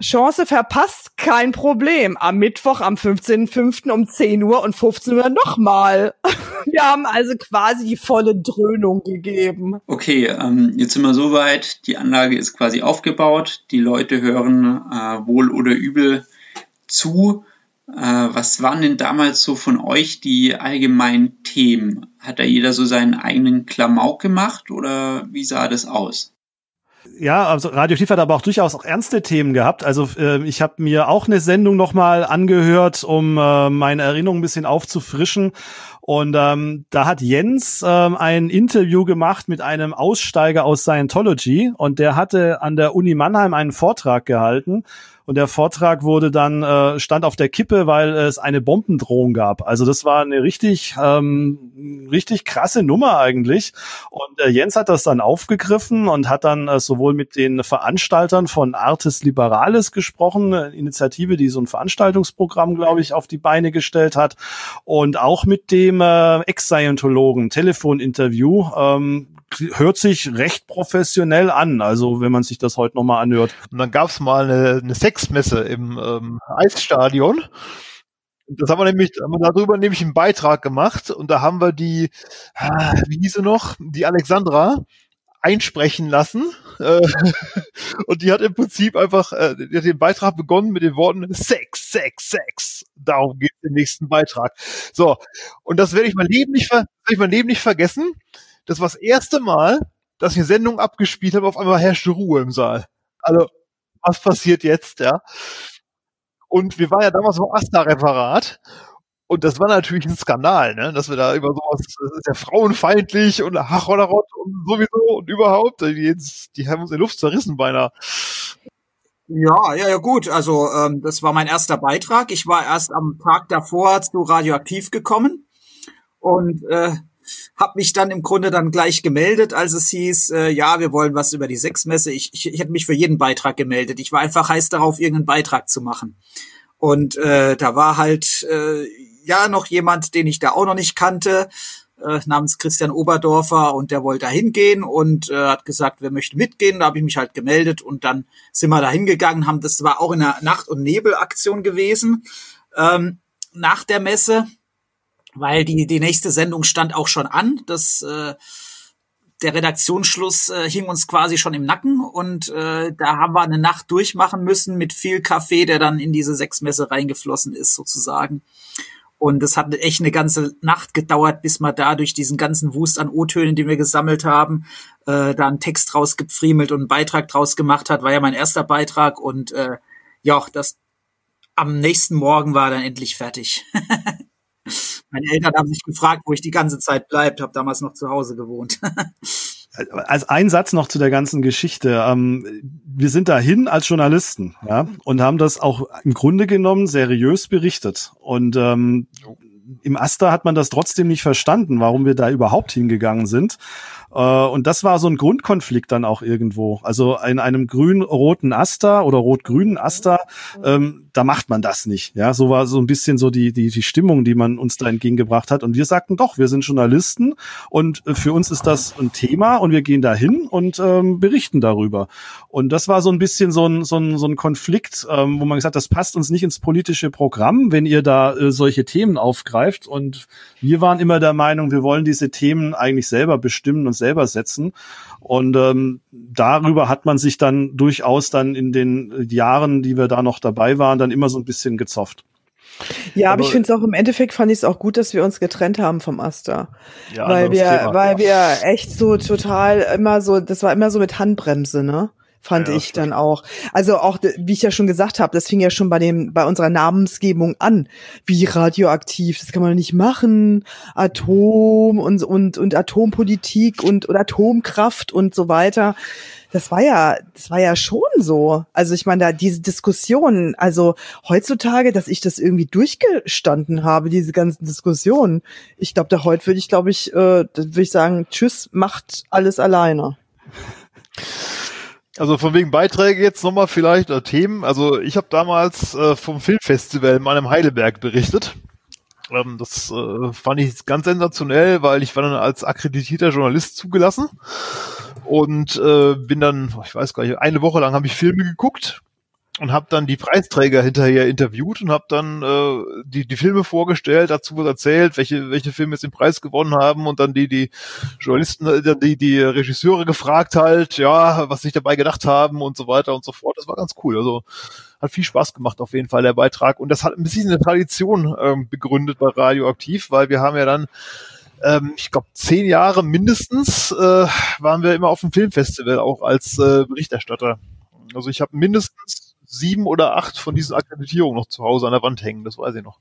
Chance verpasst, kein Problem. Am Mittwoch, am 15.05. um 10 Uhr und 15 Uhr nochmal. Wir haben also quasi die volle Dröhnung gegeben. Okay, ähm, jetzt sind wir soweit. Die Anlage ist quasi aufgebaut. Die Leute hören äh, wohl oder übel zu. Äh, was waren denn damals so von euch die allgemeinen Themen? Hat da jeder so seinen eigenen Klamauk gemacht oder wie sah das aus? Ja, also Radioaktiv hat aber auch durchaus auch ernste Themen gehabt. Also äh, ich habe mir auch eine Sendung nochmal angehört, um äh, meine Erinnerung ein bisschen aufzufrischen. Und ähm, da hat Jens ähm, ein Interview gemacht mit einem Aussteiger aus Scientology und der hatte an der Uni Mannheim einen Vortrag gehalten und der Vortrag wurde dann äh, stand auf der Kippe, weil es eine Bombendrohung gab. Also das war eine richtig ähm, richtig krasse Nummer eigentlich. Und äh, Jens hat das dann aufgegriffen und hat dann äh, sowohl mit den Veranstaltern von Artis Liberales gesprochen, eine Initiative, die so ein Veranstaltungsprogramm, glaube ich, auf die Beine gestellt hat, und auch mit dem äh, Ex-Scientologen Telefoninterview. Ähm, hört sich recht professionell an, also wenn man sich das heute nochmal anhört. Und dann gab's mal eine, eine Sexmesse im ähm, Eisstadion. Das haben wir nämlich, haben wir darüber nämlich einen Beitrag gemacht und da haben wir die, ah, wie hieß sie noch, die Alexandra einsprechen lassen. Äh, und die hat im Prinzip einfach, äh, die hat den Beitrag begonnen mit den Worten Sex, Sex, Sex. Darum geht es im nächsten Beitrag. So, und das werde ich mein Leben nicht, ver ich mein Leben nicht vergessen das war das erste Mal, dass ich eine Sendung abgespielt habe, auf einmal herrschte Ruhe im Saal. Also, was passiert jetzt, ja? Und wir waren ja damals im Asta-Referat. Und das war natürlich ein Skandal, ne? dass wir da über sowas, das ist ja frauenfeindlich und Hachollerott und sowieso und überhaupt, die, die haben uns in Luft zerrissen beinahe. Ja, ja, ja, gut. Also ähm, das war mein erster Beitrag. Ich war erst am Tag davor zu Radioaktiv gekommen und äh, habe mich dann im Grunde dann gleich gemeldet, als es hieß, äh, ja, wir wollen was über die Sechsmesse. Ich, ich, ich hätte mich für jeden Beitrag gemeldet. Ich war einfach heiß darauf, irgendeinen Beitrag zu machen. Und äh, da war halt äh, ja noch jemand, den ich da auch noch nicht kannte, äh, namens Christian Oberdorfer und der wollte da hingehen und äh, hat gesagt, wer möchte mitgehen. Da habe ich mich halt gemeldet und dann sind wir da hingegangen, haben das war auch in einer Nacht- und Nebelaktion gewesen. Ähm, nach der Messe weil die, die nächste Sendung stand auch schon an. Das, äh, der Redaktionsschluss äh, hing uns quasi schon im Nacken und äh, da haben wir eine Nacht durchmachen müssen mit viel Kaffee, der dann in diese Sechsmesse reingeflossen ist sozusagen. Und es hat echt eine ganze Nacht gedauert, bis man da durch diesen ganzen Wust an O-Tönen, den wir gesammelt haben, äh, da einen Text rausgepfriemelt und einen Beitrag draus gemacht hat. War ja mein erster Beitrag und äh, ja, das am nächsten Morgen war dann endlich fertig. Meine Eltern haben sich gefragt, wo ich die ganze Zeit bleibt, habe damals noch zu Hause gewohnt. als ein Satz noch zu der ganzen Geschichte. Ähm, wir sind dahin als Journalisten, ja, und haben das auch im Grunde genommen seriös berichtet. Und ähm, im Asta hat man das trotzdem nicht verstanden, warum wir da überhaupt hingegangen sind. Äh, und das war so ein Grundkonflikt dann auch irgendwo. Also in einem grün-roten Aster oder rot-grünen Aster, ähm, da macht man das nicht. Ja, so war so ein bisschen so die, die, die Stimmung, die man uns da entgegengebracht hat. Und wir sagten doch, wir sind Journalisten und äh, für uns ist das ein Thema und wir gehen da hin und ähm, berichten darüber. Und das war so ein bisschen so ein, so ein, so ein Konflikt, ähm, wo man gesagt hat, das passt uns nicht ins politische Programm, wenn ihr da äh, solche Themen aufgreift. Und wir waren immer der Meinung, wir wollen diese Themen eigentlich selber bestimmen und selber setzen. Und ähm, darüber hat man sich dann durchaus dann in den Jahren, die wir da noch dabei waren, dann immer so ein bisschen gezofft. Ja, aber, aber ich finde es auch im Endeffekt fand ich es auch gut, dass wir uns getrennt haben vom Asta. Ja, weil wir, Thema, weil ja. wir echt so total immer so, das war immer so mit Handbremse, ne? Fand ja, ich dann auch. Also auch, wie ich ja schon gesagt habe, das fing ja schon bei dem, bei unserer Namensgebung an. Wie radioaktiv, das kann man nicht machen. Atom und, und, und Atompolitik und, und Atomkraft und so weiter. Das war ja, das war ja schon so. Also ich meine, da diese Diskussionen, also heutzutage, dass ich das irgendwie durchgestanden habe, diese ganzen Diskussionen. Ich glaube, da heute würde ich, glaube ich, äh, würde ich sagen, tschüss, macht alles alleine. Also von wegen Beiträge jetzt nochmal vielleicht oder Themen. Also ich habe damals äh, vom Filmfestival in meinem Heidelberg berichtet. Ähm, das äh, fand ich ganz sensationell, weil ich war dann als akkreditierter Journalist zugelassen und äh, bin dann, ich weiß gar nicht, eine Woche lang habe ich Filme geguckt und habe dann die Preisträger hinterher interviewt und habe dann äh, die, die Filme vorgestellt, dazu was erzählt, welche, welche Filme jetzt den Preis gewonnen haben und dann die, die Journalisten, äh, die, die Regisseure gefragt halt, ja, was sich dabei gedacht haben und so weiter und so fort. Das war ganz cool. Also hat viel Spaß gemacht auf jeden Fall der Beitrag und das hat ein bisschen eine Tradition ähm, begründet bei Radioaktiv, weil wir haben ja dann ähm, ich glaube, zehn Jahre mindestens äh, waren wir immer auf dem Filmfestival auch als äh, Berichterstatter. Also ich habe mindestens sieben oder acht von diesen Akkreditierungen noch zu Hause an der Wand hängen, das weiß ich noch.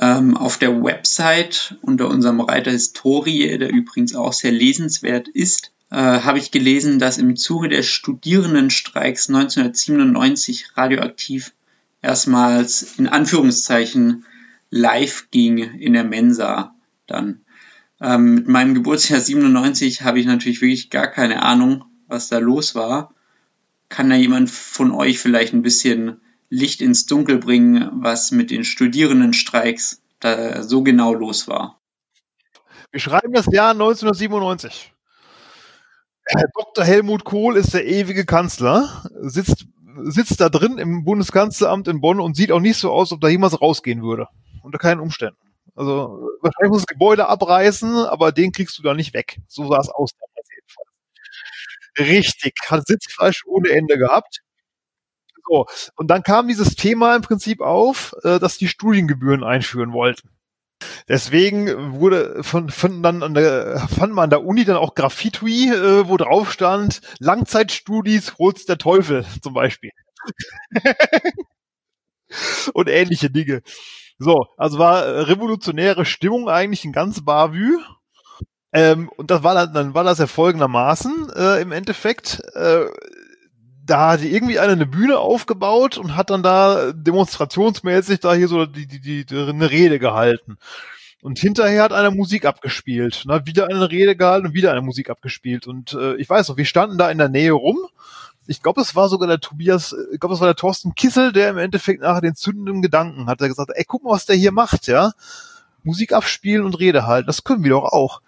Ähm, auf der Website unter unserem Reiter Historie, der übrigens auch sehr lesenswert ist, äh, habe ich gelesen, dass im Zuge des Studierendenstreiks 1997 radioaktiv erstmals in Anführungszeichen live ging in der Mensa dann. Ähm, mit meinem Geburtsjahr 97 habe ich natürlich wirklich gar keine Ahnung, was da los war. Kann da jemand von euch vielleicht ein bisschen Licht ins Dunkel bringen, was mit den Studierendenstreiks da so genau los war? Wir schreiben das Jahr 1997. Herr Dr. Helmut Kohl ist der ewige Kanzler, sitzt, sitzt da drin im Bundeskanzleramt in Bonn und sieht auch nicht so aus, ob da jemals rausgehen würde. Unter keinen Umständen. Also wahrscheinlich muss das Gebäude abreißen, aber den kriegst du da nicht weg. So sah es aus Richtig, hat Sitzfleisch ohne Ende gehabt. So, und dann kam dieses Thema im Prinzip auf, äh, dass die Studiengebühren einführen wollten. Deswegen wurde von, von dann an der, fand man an der Uni dann auch Graffiti, äh, wo drauf stand, Langzeitstudis holt's der Teufel zum Beispiel. und ähnliche Dinge. So, also war revolutionäre Stimmung eigentlich in ganz Bavü. Ähm, und das war dann, dann war das ja folgendermaßen äh, im Endeffekt. Äh, da hatte irgendwie einer eine Bühne aufgebaut und hat dann da demonstrationsmäßig da hier so die, die, die, die eine Rede gehalten. Und hinterher hat einer Musik abgespielt. Und hat wieder eine Rede gehalten und wieder eine Musik abgespielt. Und äh, ich weiß noch, wir standen da in der Nähe rum. Ich glaube, es war sogar der Tobias, ich glaube, es war der Thorsten Kissel, der im Endeffekt nachher den zündenden Gedanken hat. Er gesagt, ey, guck mal, was der hier macht, ja. Musik abspielen und Rede halten. Das können wir doch auch.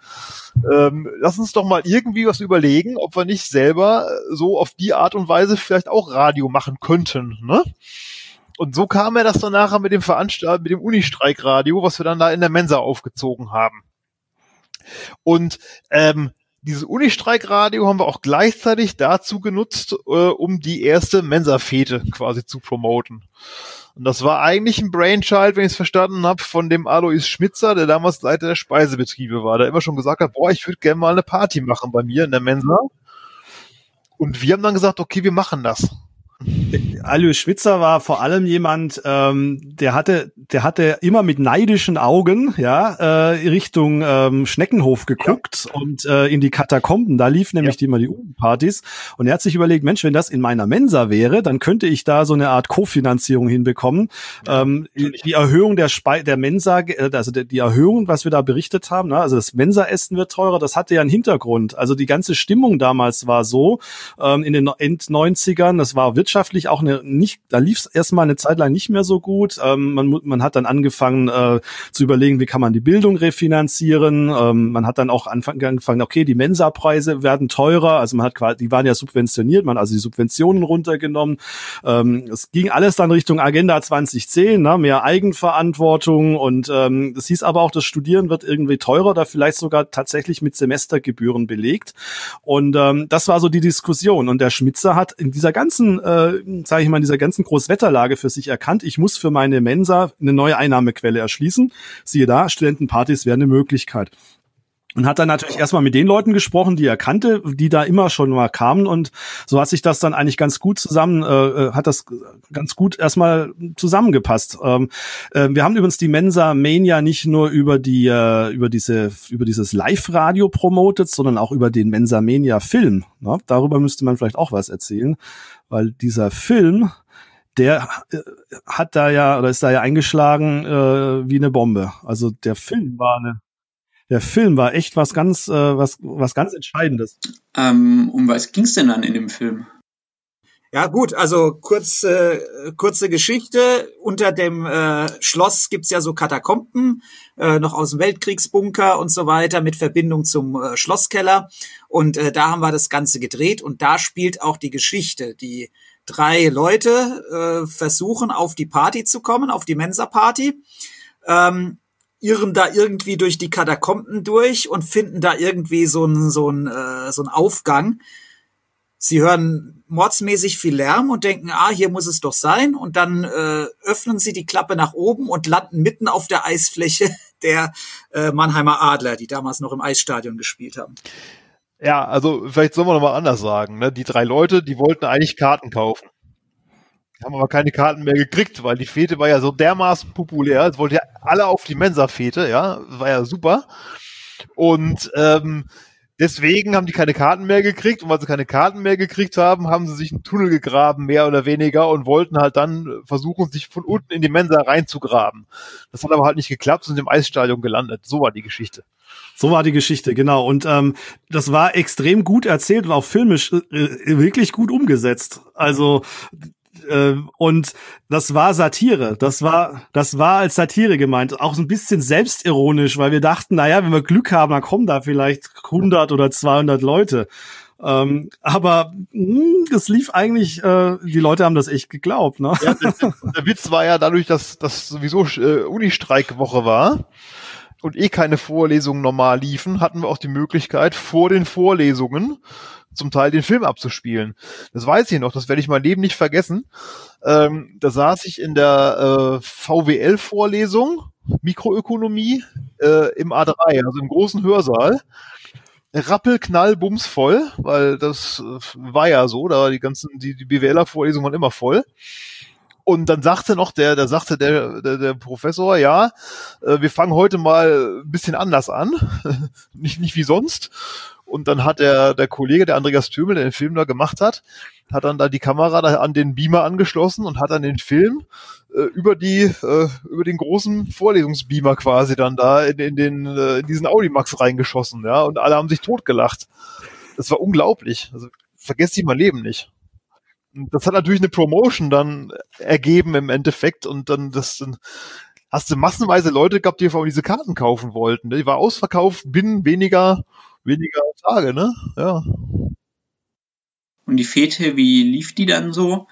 Ähm, lass uns doch mal irgendwie was überlegen, ob wir nicht selber so auf die Art und Weise vielleicht auch Radio machen könnten. Ne? Und so kam er das dann nachher mit dem Veranstalt, mit dem Unistreikradio, was wir dann da in der Mensa aufgezogen haben. Und ähm, dieses Unistreikradio haben wir auch gleichzeitig dazu genutzt, äh, um die erste Mensa-Fete quasi zu promoten. Und das war eigentlich ein Brainchild, wenn ich es verstanden habe, von dem Alois Schmitzer, der damals Leiter der Speisebetriebe war, der immer schon gesagt hat, boah, ich würde gerne mal eine Party machen bei mir in der Mensa. Und wir haben dann gesagt, okay, wir machen das. Alois Schwitzer war vor allem jemand, ähm, der hatte, der hatte immer mit neidischen Augen, ja, äh, Richtung ähm, Schneckenhof geguckt ja. und äh, in die Katakomben. Da lief nämlich ja. immer die Partys. Und er hat sich überlegt, Mensch, wenn das in meiner Mensa wäre, dann könnte ich da so eine Art Kofinanzierung hinbekommen. Ja, ähm, die Erhöhung der Spe der Mensa, äh, also die, die Erhöhung, was wir da berichtet haben, ne, also das Mensa-Essen wird teurer, das hatte ja einen Hintergrund. Also die ganze Stimmung damals war so ähm, in den End 90ern, das war wirtschaftlich auch eine nicht, da lief es erstmal eine Zeit lang nicht mehr so gut. Ähm, man, man hat dann angefangen äh, zu überlegen, wie kann man die Bildung refinanzieren. Ähm, man hat dann auch angefangen, okay, die Mensa-Preise werden teurer. Also man hat quasi, die waren ja subventioniert, man hat also die Subventionen runtergenommen. Ähm, es ging alles dann Richtung Agenda 2010, ne, mehr Eigenverantwortung und ähm, hieß aber auch, das Studieren wird irgendwie teurer oder vielleicht sogar tatsächlich mit Semestergebühren belegt. Und ähm, das war so die Diskussion. Und der Schmitzer hat in dieser ganzen, äh, sage ich mal, in dieser ganzen Großwetterlage für sich erkannt, ich muss für meine Mensa eine neue Einnahmequelle erschließen. Siehe da, Studentenpartys wäre eine Möglichkeit und hat dann natürlich erstmal mit den Leuten gesprochen, die er kannte, die da immer schon mal kamen und so hat sich das dann eigentlich ganz gut zusammen, äh, äh hat das ganz gut erstmal zusammengepasst. Ähm, äh, wir haben übrigens die Mensa Mania nicht nur über die äh, über diese über dieses Live-Radio promotet, sondern auch über den Mensa Mania Film. Ne? Darüber müsste man vielleicht auch was erzählen, weil dieser Film der äh, hat da ja oder ist da ja eingeschlagen äh, wie eine Bombe. Also der Film war eine der Film war echt was ganz, äh, was, was ganz Entscheidendes. Ähm, um was ging's denn dann in dem Film? Ja gut, also kurz, äh, kurze Geschichte. Unter dem äh, Schloss gibt's ja so Katakomben, äh, noch aus dem Weltkriegsbunker und so weiter, mit Verbindung zum äh, Schlosskeller. Und äh, da haben wir das Ganze gedreht und da spielt auch die Geschichte. Die drei Leute äh, versuchen auf die Party zu kommen, auf die Mensa-Party. Ähm, irren da irgendwie durch die Katakomben durch und finden da irgendwie so einen so einen, äh, so einen Aufgang. Sie hören mordsmäßig viel Lärm und denken, ah, hier muss es doch sein. Und dann äh, öffnen sie die Klappe nach oben und landen mitten auf der Eisfläche der äh, Mannheimer Adler, die damals noch im Eisstadion gespielt haben. Ja, also vielleicht sollen wir noch mal anders sagen. Ne? Die drei Leute, die wollten eigentlich Karten kaufen haben aber keine Karten mehr gekriegt, weil die Fete war ja so dermaßen populär. Es wollten ja alle auf die Mensa-Fete, ja, war ja super. Und ähm, deswegen haben die keine Karten mehr gekriegt und weil sie keine Karten mehr gekriegt haben, haben sie sich einen Tunnel gegraben, mehr oder weniger, und wollten halt dann versuchen, sich von unten in die Mensa reinzugraben. Das hat aber halt nicht geklappt, sind im Eisstadion gelandet. So war die Geschichte. So war die Geschichte, genau. Und ähm, das war extrem gut erzählt und auch filmisch äh, wirklich gut umgesetzt. Also äh, und das war Satire. Das war, das war als Satire gemeint. Auch so ein bisschen selbstironisch, weil wir dachten, naja, wenn wir Glück haben, dann kommen da vielleicht 100 oder 200 Leute. Ähm, aber es hm, lief eigentlich, äh, die Leute haben das echt geglaubt. Ne? Ja, der, der Witz war ja dadurch, dass das sowieso äh, Uni-Streikwoche war und eh keine Vorlesungen normal liefen, hatten wir auch die Möglichkeit, vor den Vorlesungen zum Teil den Film abzuspielen. Das weiß ich noch, das werde ich mein Leben nicht vergessen. Ähm, da saß ich in der äh, VWL-Vorlesung, Mikroökonomie, äh, im A3, also im großen Hörsaal. Rappel, Knall, Bums voll, weil das äh, war ja so, da die ganzen, die, die BWLer-Vorlesungen waren immer voll. Und dann sagte noch der, der sagte der, der, der Professor, ja, äh, wir fangen heute mal ein bisschen anders an, nicht, nicht wie sonst. Und dann hat der, der Kollege, der Andreas Thömel, der den Film da gemacht hat, hat dann da die Kamera da an den Beamer angeschlossen und hat dann den Film äh, über die, äh, über den großen Vorlesungsbeamer quasi dann da in, in den, äh, in diesen Audimax reingeschossen, ja, und alle haben sich totgelacht. Das war unglaublich. Also vergesst ich mein Leben nicht. Das hat natürlich eine Promotion dann ergeben im Endeffekt und dann das dann hast du massenweise Leute gehabt, die vor allem diese Karten kaufen wollten. Die war ausverkauft binnen weniger weniger Tage, ne? Ja. Und die Fete, wie lief die dann so?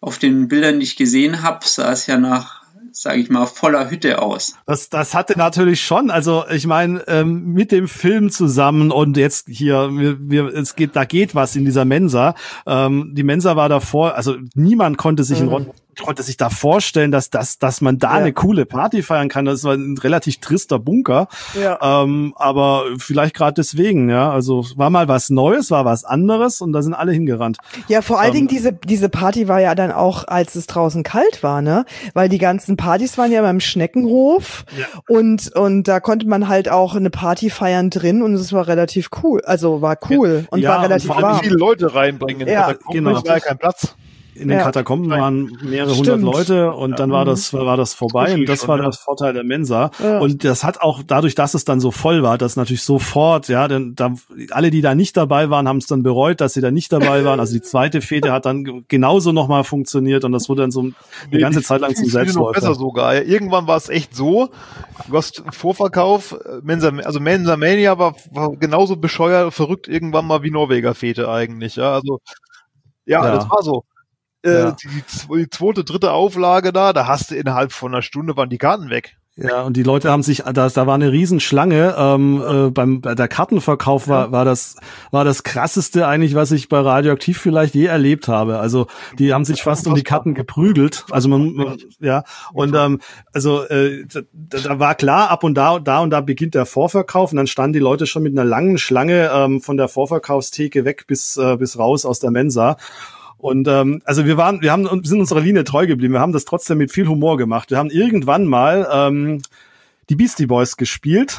Auf den Bildern, die ich gesehen habe, sah es ja nach sage ich mal, voller Hütte aus. Das, das hatte natürlich schon, also ich meine, ähm, mit dem Film zusammen und jetzt hier, wir, wir, es geht, da geht was in dieser Mensa. Ähm, die Mensa war davor, also niemand konnte sich mhm. in Rotterdam konnte sich da vorstellen, dass, dass, dass man da ja. eine coole Party feiern kann. Das war ein relativ trister Bunker. Ja. Ähm, aber vielleicht gerade deswegen, ja. Also war mal was Neues, war was anderes und da sind alle hingerannt. Ja, vor allen ähm, Dingen diese, diese Party war ja dann auch, als es draußen kalt war, ne? Weil die ganzen Partys waren ja beim Schneckenhof ja. und, und da konnte man halt auch eine Party feiern drin und es war relativ cool. Also war cool ja. und war relativ und vor allem warm. viele Leute reinbringen. Ja, genau. war ja kein Platz in den ja. Katakomben waren mehrere hundert Leute und ja. dann war das war das vorbei und das war das Vorteil der Mensa ja. und das hat auch dadurch, dass es dann so voll war, dass natürlich sofort, ja, denn da alle, die da nicht dabei waren, haben es dann bereut, dass sie da nicht dabei waren. Also die zweite Fete hat dann genauso nochmal funktioniert und das wurde dann so eine ganze Zeit lang zum Selbstläufer. besser sogar. Irgendwann war es echt so, du hast Vorverkauf, Mensa, also Mensa Mania war, war genauso bescheuert, verrückt irgendwann mal wie Norweger Fete eigentlich, ja, also ja, ja. das war so. Äh, ja. die, die zweite, dritte Auflage da, da hast du innerhalb von einer Stunde waren die Karten weg. Ja, und die Leute haben sich, da, da war eine Riesenschlange. Ähm, äh, beim bei der Kartenverkauf war, war das war das krasseste eigentlich, was ich bei Radioaktiv vielleicht je erlebt habe. Also die haben sich fast um die Karten geprügelt. Also man, man ja und ähm, also äh, da, da war klar, ab und da da und da beginnt der Vorverkauf und dann standen die Leute schon mit einer langen Schlange ähm, von der Vorverkaufstheke weg bis äh, bis raus aus der Mensa. Und ähm, also wir waren, wir haben sind unserer Linie treu geblieben. Wir haben das trotzdem mit viel Humor gemacht. Wir haben irgendwann mal ähm, die Beastie Boys gespielt.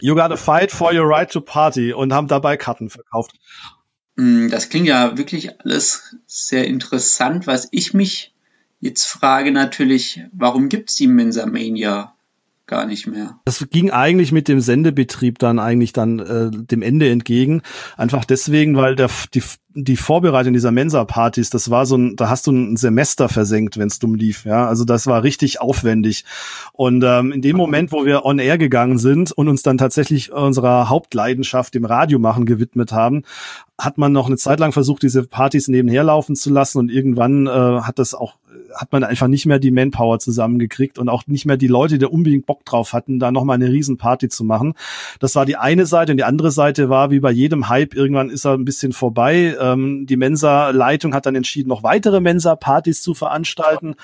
You gotta fight for your right to party und haben dabei Karten verkauft. Mm, das klingt ja wirklich alles sehr interessant. Was ich mich jetzt frage natürlich, warum gibt's die Mensa Mania gar nicht mehr. Das ging eigentlich mit dem Sendebetrieb dann eigentlich dann äh, dem Ende entgegen. Einfach deswegen, weil der, die, die Vorbereitung dieser Mensa-Partys, das war so ein, da hast du ein Semester versenkt, wenn es dumm lief. Ja, also das war richtig aufwendig. Und ähm, in dem Moment, wo wir on air gegangen sind und uns dann tatsächlich unserer Hauptleidenschaft, dem Radiomachen, gewidmet haben, hat man noch eine Zeit lang versucht, diese Partys nebenher laufen zu lassen und irgendwann äh, hat das auch hat man einfach nicht mehr die Manpower zusammengekriegt und auch nicht mehr die Leute, die unbedingt Bock drauf hatten, da nochmal eine Riesenparty zu machen. Das war die eine Seite und die andere Seite war, wie bei jedem Hype, irgendwann ist er ein bisschen vorbei. Ähm, die Mensa-Leitung hat dann entschieden, noch weitere Mensa-Partys zu veranstalten.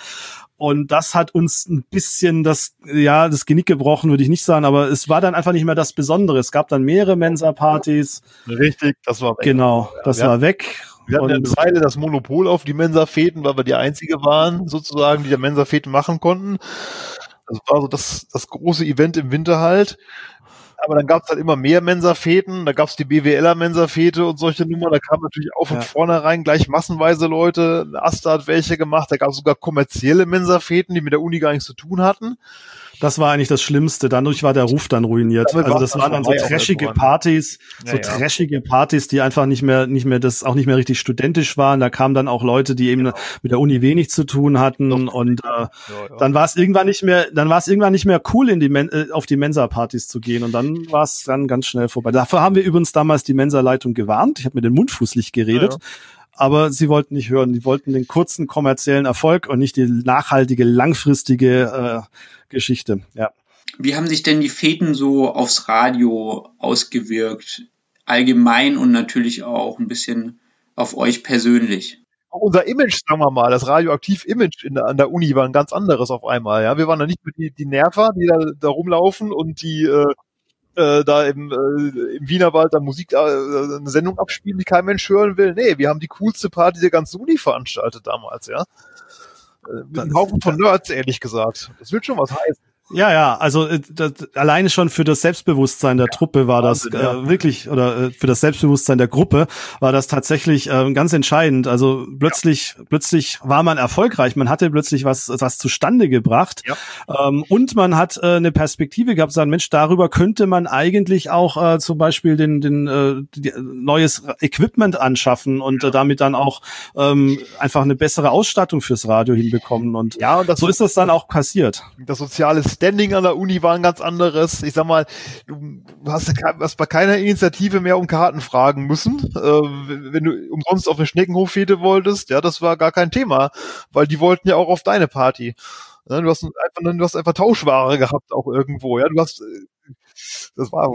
Und das hat uns ein bisschen das, ja, das Genick gebrochen, würde ich nicht sagen, aber es war dann einfach nicht mehr das Besondere. Es gab dann mehrere Mensa-Partys. Richtig, das war weg. Genau, das ja. war weg. Wir hatten eine Weile das Monopol auf die Mensa-Feten, weil wir die einzige waren, sozusagen, die der Mensa-Feten machen konnten. Das war so das, das große Event im Winter halt. Aber dann gab es halt immer mehr Mensa-Feten, da gab es die BWLer Mensa-Fete und solche Nummern, da kamen natürlich auch von ja. vornherein gleich massenweise Leute, Asta hat welche gemacht, da gab es sogar kommerzielle Mensa-Feten, die mit der Uni gar nichts zu tun hatten. Das war eigentlich das Schlimmste. Dadurch war der Ruf dann ruiniert. also das waren dann so trashige Partys, so ja, trashige Partys, die einfach nicht mehr, nicht mehr, das auch nicht mehr richtig studentisch waren. Da kamen dann auch Leute, die eben genau. mit der Uni wenig zu tun hatten. Doch. Und äh, ja, dann war es irgendwann nicht mehr, dann war es irgendwann nicht mehr cool, in die Men äh, auf die Mensa-Partys zu gehen. Und dann war es dann ganz schnell vorbei. Dafür haben wir übrigens damals die Mensa-Leitung gewarnt. Ich habe mit dem Mund fußlich geredet aber sie wollten nicht hören. Die wollten den kurzen kommerziellen Erfolg und nicht die nachhaltige, langfristige äh, Geschichte. Ja. Wie haben sich denn die Feten so aufs Radio ausgewirkt? Allgemein und natürlich auch ein bisschen auf euch persönlich unser Image, sagen wir mal, das radioaktiv Image in der, an der Uni war ein ganz anderes auf einmal. Ja, wir waren da nicht mehr die, die Nerver, die da, da rumlaufen und die äh, äh, da im, äh, im Wienerwald da Musik, äh, eine Sendung abspielen, die kein Mensch hören will. Nee, wir haben die coolste Party der ganzen Uni veranstaltet damals, ja. Äh, mit einem Haufen von Nerds, ehrlich gesagt. Das will schon was heißen. Ja, ja, also äh, das, alleine schon für das Selbstbewusstsein der ja, Truppe war Wahnsinn, das äh, ja. wirklich oder äh, für das Selbstbewusstsein der Gruppe war das tatsächlich äh, ganz entscheidend. Also plötzlich ja. plötzlich war man erfolgreich, man hatte plötzlich was was zustande gebracht ähm, und man hat äh, eine Perspektive gehabt, sagen Mensch, darüber könnte man eigentlich auch äh, zum Beispiel den den äh, die, neues Equipment anschaffen und äh, damit dann auch ähm, einfach eine bessere Ausstattung fürs Radio hinbekommen und ja und das so ist das dann auch passiert. Das soziale Standing an der Uni war ein ganz anderes. Ich sag mal, du hast, hast bei keiner Initiative mehr um Karten fragen müssen. Äh, wenn du umsonst auf eine Schneckenhoffete wolltest, ja, das war gar kein Thema, weil die wollten ja auch auf deine Party. Du hast einfach, du hast einfach Tauschware gehabt auch irgendwo, ja. Du hast, äh, das war.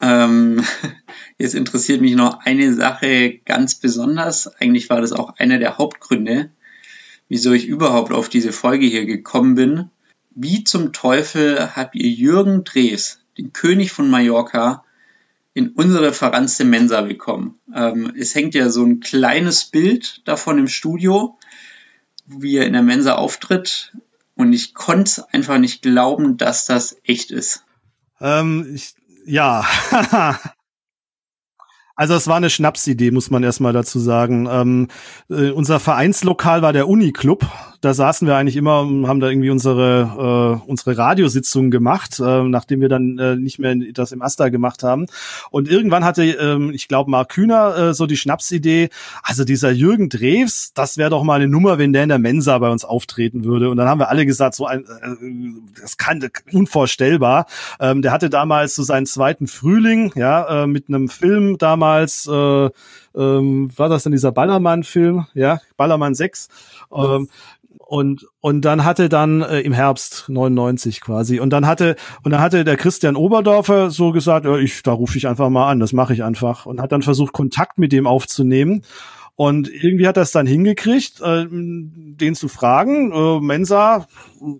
Ähm, jetzt interessiert mich noch eine Sache ganz besonders. Eigentlich war das auch einer der Hauptgründe, wieso ich überhaupt auf diese Folge hier gekommen bin. Wie zum Teufel habt ihr Jürgen Drews, den König von Mallorca, in unsere verranzte Mensa bekommen? Ähm, es hängt ja so ein kleines Bild davon im Studio, wie er in der Mensa auftritt. Und ich konnte einfach nicht glauben, dass das echt ist. Ähm, ich, ja. Also es war eine Schnapsidee, muss man erstmal dazu sagen. Ähm, äh, unser Vereinslokal war der Uniclub da saßen wir eigentlich immer und haben da irgendwie unsere, äh, unsere Radiositzungen gemacht, äh, nachdem wir dann äh, nicht mehr das im Asta gemacht haben. Und irgendwann hatte, ähm, ich glaube, Mark Kühner äh, so die Schnapsidee, also dieser Jürgen Drews, das wäre doch mal eine Nummer, wenn der in der Mensa bei uns auftreten würde. Und dann haben wir alle gesagt, so ein, äh, das kann unvorstellbar. Ähm, der hatte damals so seinen zweiten Frühling, ja, äh, mit einem Film damals, äh, ähm, war das denn dieser Ballermann-Film, ja, Ballermann 6. Ähm, und und dann hatte dann äh, im Herbst 99 quasi und dann hatte und dann hatte der Christian Oberdorfer so gesagt, ja, ich da rufe ich einfach mal an, das mache ich einfach und hat dann versucht Kontakt mit dem aufzunehmen und irgendwie hat er es dann hingekriegt, äh, den zu fragen. Äh, Mensa,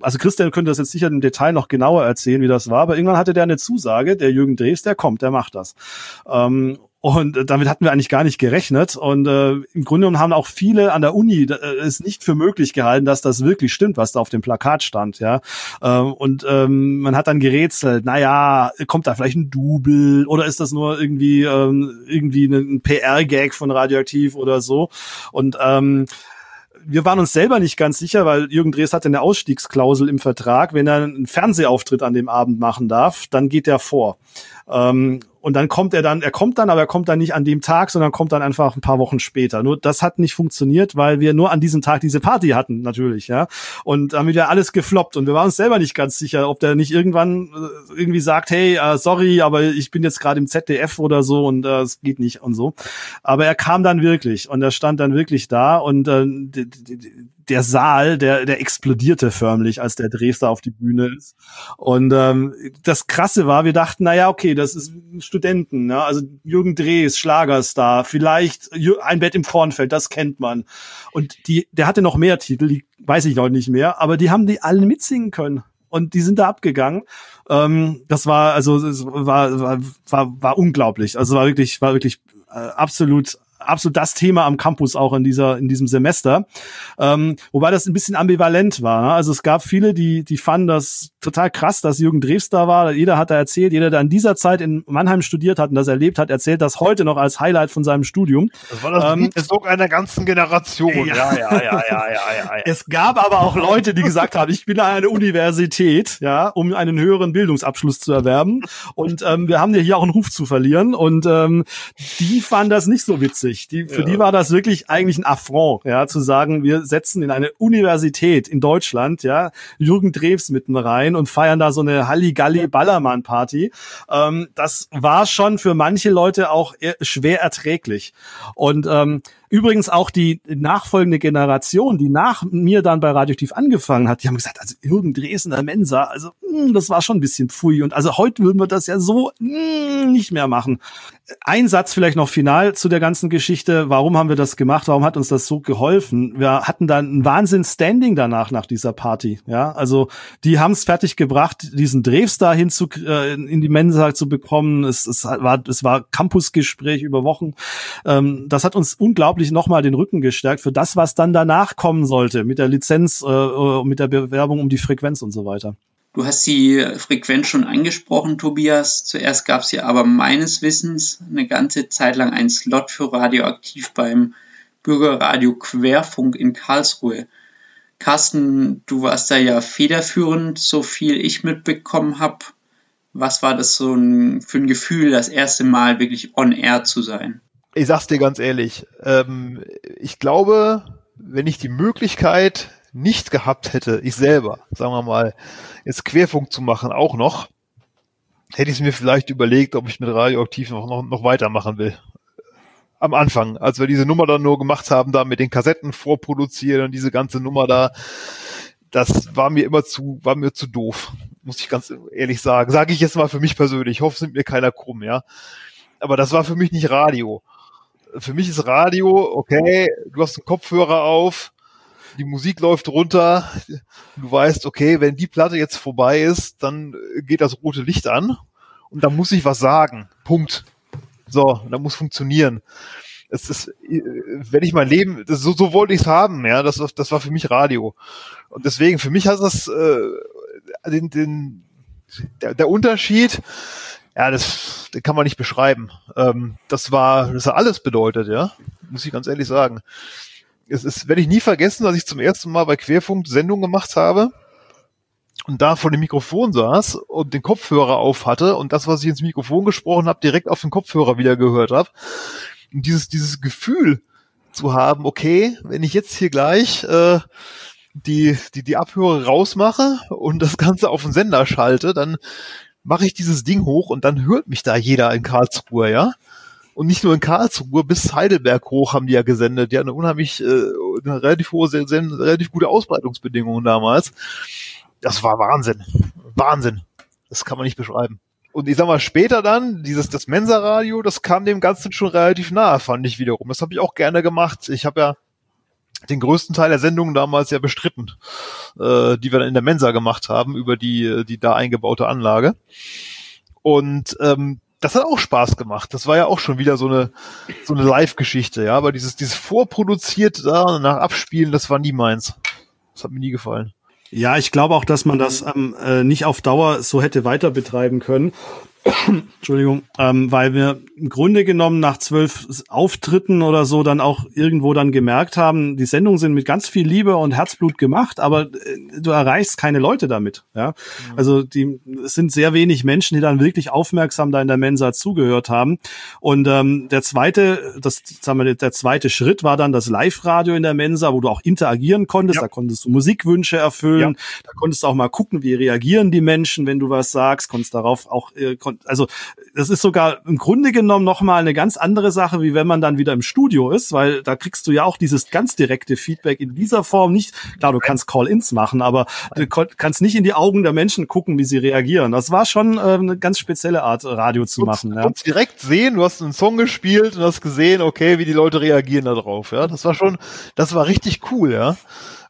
also Christian könnte das jetzt sicher im Detail noch genauer erzählen, wie das war, aber irgendwann hatte der eine Zusage, der Jürgen Drees, der kommt, der macht das. Ähm, und äh, damit hatten wir eigentlich gar nicht gerechnet. Und äh, im Grunde genommen haben auch viele an der Uni äh, es nicht für möglich gehalten, dass das wirklich stimmt, was da auf dem Plakat stand. Ja, ähm, Und ähm, man hat dann gerätselt, naja, kommt da vielleicht ein Double oder ist das nur irgendwie, ähm, irgendwie ein PR-Gag von Radioaktiv oder so? Und ähm, wir waren uns selber nicht ganz sicher, weil Jürgen Drees hatte eine Ausstiegsklausel im Vertrag. Wenn er einen Fernsehauftritt an dem Abend machen darf, dann geht er vor. Ähm, und dann kommt er dann, er kommt dann, aber er kommt dann nicht an dem Tag, sondern kommt dann einfach ein paar Wochen später. Nur das hat nicht funktioniert, weil wir nur an diesem Tag diese Party hatten, natürlich, ja. Und damit wäre alles gefloppt und wir waren uns selber nicht ganz sicher, ob der nicht irgendwann äh, irgendwie sagt, hey, uh, sorry, aber ich bin jetzt gerade im ZDF oder so und äh, es uh, geht nicht und so. Aber er kam dann wirklich und er stand dann wirklich da und äh, der Saal, der, der explodierte förmlich, als der Dresdner auf die Bühne ist. Und ähm, das Krasse war, wir dachten, na ja, okay, das ist Studenten, ne? also Jürgen Drees, Schlagerstar, vielleicht ein Bett im Kornfeld, das kennt man. Und die, der hatte noch mehr Titel, die weiß ich noch nicht mehr, aber die haben die alle mitsingen können. Und die sind da abgegangen. Ähm, das war also es war, war war war unglaublich. Also war wirklich war wirklich äh, absolut absolut das Thema am Campus auch in dieser in diesem Semester, ähm, wobei das ein bisschen ambivalent war. Ne? Also es gab viele, die die fanden das total krass, dass Jürgen Drews da war. Jeder hat da erzählt, jeder, der an dieser Zeit in Mannheim studiert hat und das erlebt hat, erzählt das heute noch als Highlight von seinem Studium. Das war das ähm, Sog einer ganzen Generation. Ja. Ja, ja, ja, ja, ja, ja, ja. Es gab aber auch Leute, die gesagt haben, ich bin an einer Universität, ja, um einen höheren Bildungsabschluss zu erwerben. Und ähm, wir haben ja hier auch einen Ruf zu verlieren. Und ähm, die fanden das nicht so witzig. Die, für ja. die war das wirklich eigentlich ein Affront, ja, zu sagen, wir setzen in eine Universität in Deutschland, ja, Jürgen Drews mitten rein und feiern da so eine Halligalli-Ballermann-Party. Ähm, das war schon für manche Leute auch schwer erträglich. Und ähm, Übrigens auch die nachfolgende Generation, die nach mir dann bei Radioaktiv angefangen hat, die haben gesagt, also Jürgen Dresden der Mensa, also mh, hm, das war schon ein bisschen pfui. Und also heute würden wir das ja so mh, hm, nicht mehr machen. Ein Satz vielleicht noch final zu der ganzen Geschichte. Warum haben wir das gemacht? Warum hat uns das so geholfen? Wir hatten dann ein Wahnsinn-Standing danach nach dieser Party. Ja, also die haben es fertig gebracht, diesen Drehstar hinzu äh, in die Mensa zu bekommen. Es, es war es war Campusgespräch über Wochen. Ähm, das hat uns unglaublich nochmal den Rücken gestärkt für das, was dann danach kommen sollte mit der Lizenz, äh, äh mit der Bewerbung um die Frequenz und so weiter. Du hast die Frequenz schon angesprochen, Tobias. Zuerst gab es ja aber meines Wissens eine ganze Zeit lang einen Slot für Radioaktiv beim Bürgerradio Querfunk in Karlsruhe. Carsten, du warst da ja federführend, so viel ich mitbekommen habe. Was war das so ein, für ein Gefühl, das erste Mal wirklich on air zu sein? Ich sag's dir ganz ehrlich, ähm, ich glaube, wenn ich die Möglichkeit nicht gehabt hätte, ich selber, sagen wir mal, jetzt Querfunk zu machen, auch noch, hätte ich mir vielleicht überlegt, ob ich mit Radioaktiv noch, noch, noch weitermachen will. Am Anfang, als wir diese Nummer dann nur gemacht haben, da mit den Kassetten vorproduzieren und diese ganze Nummer da, das war mir immer zu, war mir zu doof, muss ich ganz ehrlich sagen. Sage ich jetzt mal für mich persönlich. Ich hoffe, es nimmt mir keiner krumm, ja. Aber das war für mich nicht Radio. Für mich ist Radio, okay, du hast einen Kopfhörer auf, die Musik läuft runter, du weißt, okay, wenn die Platte jetzt vorbei ist, dann geht das rote Licht an und da muss ich was sagen. Punkt. So, da muss funktionieren. Es ist, wenn ich mein Leben, das, so, so wollte ich es haben, ja, das, das war für mich Radio. Und deswegen, für mich hat das äh, den, den, der, der Unterschied, ja, das, den kann man nicht beschreiben. Ähm, das war, das hat alles bedeutet, ja, muss ich ganz ehrlich sagen. Es ist, werde ich nie vergessen, dass ich zum ersten Mal bei Querfunk Sendung gemacht habe und da vor dem Mikrofon saß und den Kopfhörer auf hatte und das, was ich ins Mikrofon gesprochen habe, direkt auf den Kopfhörer wieder gehört habe. Und dieses, dieses Gefühl zu haben, okay, wenn ich jetzt hier gleich äh, die, die, die Abhörer rausmache und das Ganze auf den Sender schalte, dann mache ich dieses Ding hoch und dann hört mich da jeder in Karlsruhe, ja. Und nicht nur in Karlsruhe, bis Heidelberg hoch haben die ja gesendet. Die hatten eine unheimlich, äh, eine relativ hohe, relativ gute Ausbreitungsbedingungen damals. Das war Wahnsinn. Wahnsinn. Das kann man nicht beschreiben. Und ich sag mal, später dann, dieses, das Mensa-Radio, das kam dem Ganzen schon relativ nahe, fand ich wiederum. Das habe ich auch gerne gemacht. Ich habe ja den größten Teil der Sendungen damals ja bestritten, äh, die wir dann in der Mensa gemacht haben, über die, die da eingebaute Anlage. Und ähm, das hat auch Spaß gemacht. Das war ja auch schon wieder so eine, so eine Live-Geschichte, ja. Aber dieses, dieses vorproduziert da nach Abspielen, das war nie meins. Das hat mir nie gefallen. Ja, ich glaube auch, dass man das ähm, äh, nicht auf Dauer so hätte weiter betreiben können. Entschuldigung, ähm, weil wir im Grunde genommen nach zwölf Auftritten oder so dann auch irgendwo dann gemerkt haben, die Sendungen sind mit ganz viel Liebe und Herzblut gemacht, aber äh, du erreichst keine Leute damit. Ja, mhm. also die es sind sehr wenig Menschen, die dann wirklich aufmerksam da in der Mensa zugehört haben. Und ähm, der zweite, das sagen wir, der zweite Schritt war dann das Live-Radio in der Mensa, wo du auch interagieren konntest. Ja. Da konntest du Musikwünsche erfüllen. Ja. Da konntest du auch mal gucken, wie reagieren die Menschen, wenn du was sagst. Konntest darauf auch äh, also das ist sogar im Grunde genommen nochmal eine ganz andere Sache, wie wenn man dann wieder im Studio ist, weil da kriegst du ja auch dieses ganz direkte Feedback in dieser Form nicht. Klar, du kannst Call-ins machen, aber du kannst nicht in die Augen der Menschen gucken, wie sie reagieren. Das war schon äh, eine ganz spezielle Art, Radio zu du machen. Du ja. direkt sehen, du hast einen Song gespielt und hast gesehen, okay, wie die Leute reagieren darauf. Ja, das war schon, das war richtig cool, ja.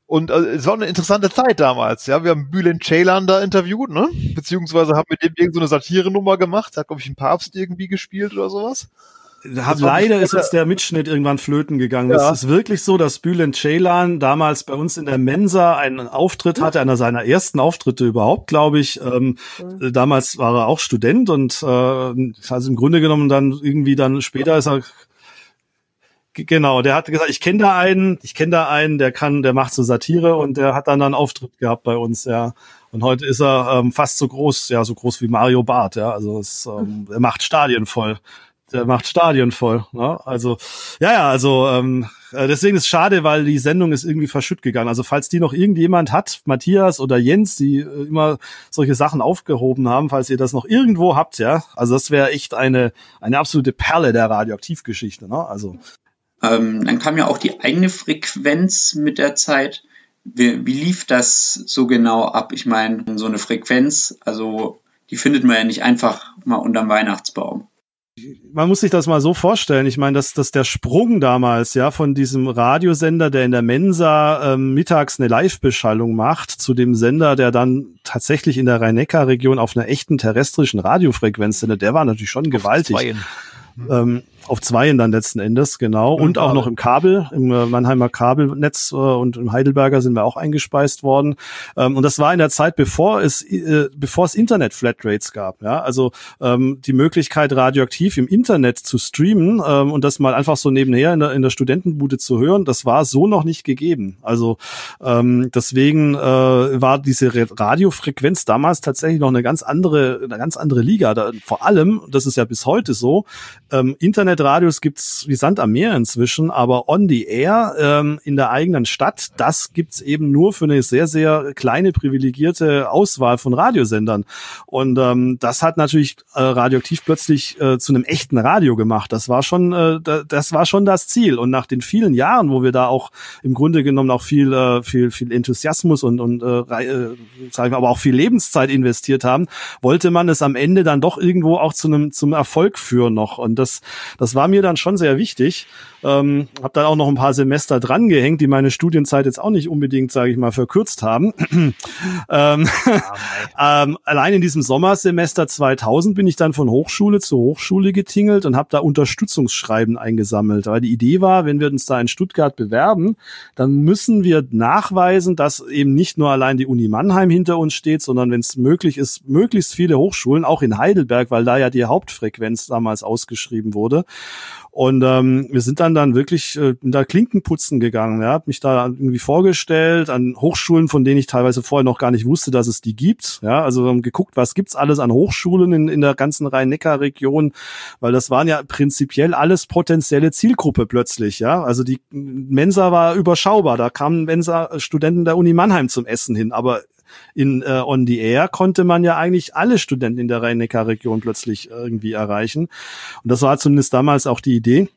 Und äh, es war eine interessante Zeit damals. Ja, wir haben Bülent Ceylan da interviewt, ne? Beziehungsweise haben mit dem irgendeine so Satire-Nummer gemacht. Hat, glaube ich, ein Papst irgendwie gespielt oder sowas. Hat, leider ist jetzt der Mitschnitt irgendwann flöten gegangen. Ja. Es ist wirklich so, dass Bülent Ceylan damals bei uns in der Mensa einen Auftritt hatte, einer seiner ersten Auftritte überhaupt, glaube ich. Ähm, mhm. Damals war er auch Student und äh, also im Grunde genommen dann irgendwie dann später ist er Genau, der hat gesagt, ich kenne da einen, ich kenne da einen, der kann, der macht so Satire und der hat dann einen Auftritt gehabt bei uns, ja. Und heute ist er ähm, fast so groß, ja, so groß wie Mario Barth, ja. Also es, ähm, er macht Stadien voll. Der macht Stadien voll. Ne? Also ja, ja, also ähm, äh, deswegen ist es schade, weil die Sendung ist irgendwie verschütt gegangen. Also falls die noch irgendjemand hat, Matthias oder Jens, die äh, immer solche Sachen aufgehoben haben, falls ihr das noch irgendwo habt, ja, also das wäre echt eine eine absolute Perle der Radioaktivgeschichte. Ne? Also ähm, dann kam ja auch die eigene Frequenz mit der Zeit. Wie, wie lief das so genau ab? Ich meine, so eine Frequenz, also die findet man ja nicht einfach mal unterm Weihnachtsbaum man muss sich das mal so vorstellen. Ich meine, dass, dass der Sprung damals, ja, von diesem Radiosender, der in der Mensa ähm, mittags eine Live-Beschallung macht, zu dem Sender, der dann tatsächlich in der Rhein-Neckar-Region auf einer echten terrestrischen Radiofrequenz sendet, der war natürlich schon gewaltig. Ähm, auf zweien dann letzten Endes, genau. Und, und auch noch im Kabel, im äh, Mannheimer Kabelnetz äh, und im Heidelberger sind wir auch eingespeist worden. Ähm, und das war in der Zeit, bevor es, äh, bevor es Internet-Flatrates gab. Ja? Also ähm, die Möglichkeit, radioaktiv im Internet zu streamen ähm, und das mal einfach so nebenher in der, in der Studentenbude zu hören, das war so noch nicht gegeben. Also ähm, deswegen äh, war diese Radiofrequenz damals tatsächlich noch eine ganz andere, eine ganz andere Liga. Da, vor allem, das ist ja bis heute so, ähm, Internet Internetradios gibt's wie Sand am Meer inzwischen, aber on the air ähm, in der eigenen Stadt, das gibt's eben nur für eine sehr, sehr kleine privilegierte Auswahl von Radiosendern. Und ähm, das hat natürlich äh, radioaktiv plötzlich äh, zu einem echten Radio gemacht. Das war schon, äh, das war schon das Ziel. Und nach den vielen Jahren, wo wir da auch im Grunde genommen auch viel, äh, viel, viel Enthusiasmus und, und äh, äh, sagen wir, aber auch viel Lebenszeit investiert haben, wollte man es am Ende dann doch irgendwo auch zu einem zum Erfolg führen noch. Und das, das war mir dann schon sehr wichtig. Ähm, habe dann auch noch ein paar Semester drangehängt, die meine Studienzeit jetzt auch nicht unbedingt, sage ich mal, verkürzt haben. ähm, ähm, allein in diesem Sommersemester 2000 bin ich dann von Hochschule zu Hochschule getingelt und habe da Unterstützungsschreiben eingesammelt. Weil die Idee war, wenn wir uns da in Stuttgart bewerben, dann müssen wir nachweisen, dass eben nicht nur allein die Uni Mannheim hinter uns steht, sondern wenn es möglich ist, möglichst viele Hochschulen, auch in Heidelberg, weil da ja die Hauptfrequenz damals ausgeschrieben wurde. Und ähm, wir sind dann dann wirklich äh, da Klinken putzen gegangen. Ja, hab mich da irgendwie vorgestellt an Hochschulen, von denen ich teilweise vorher noch gar nicht wusste, dass es die gibt. Ja, also haben geguckt, was gibt's alles an Hochschulen in, in der ganzen Rhein-Neckar-Region, weil das waren ja prinzipiell alles potenzielle Zielgruppe plötzlich. Ja, also die Mensa war überschaubar. Da kamen Mensa-Studenten der Uni Mannheim zum Essen hin, aber in äh, On the Air konnte man ja eigentlich alle Studenten in der Rhein-Neckar-Region plötzlich irgendwie erreichen. Und das war zumindest damals auch die Idee.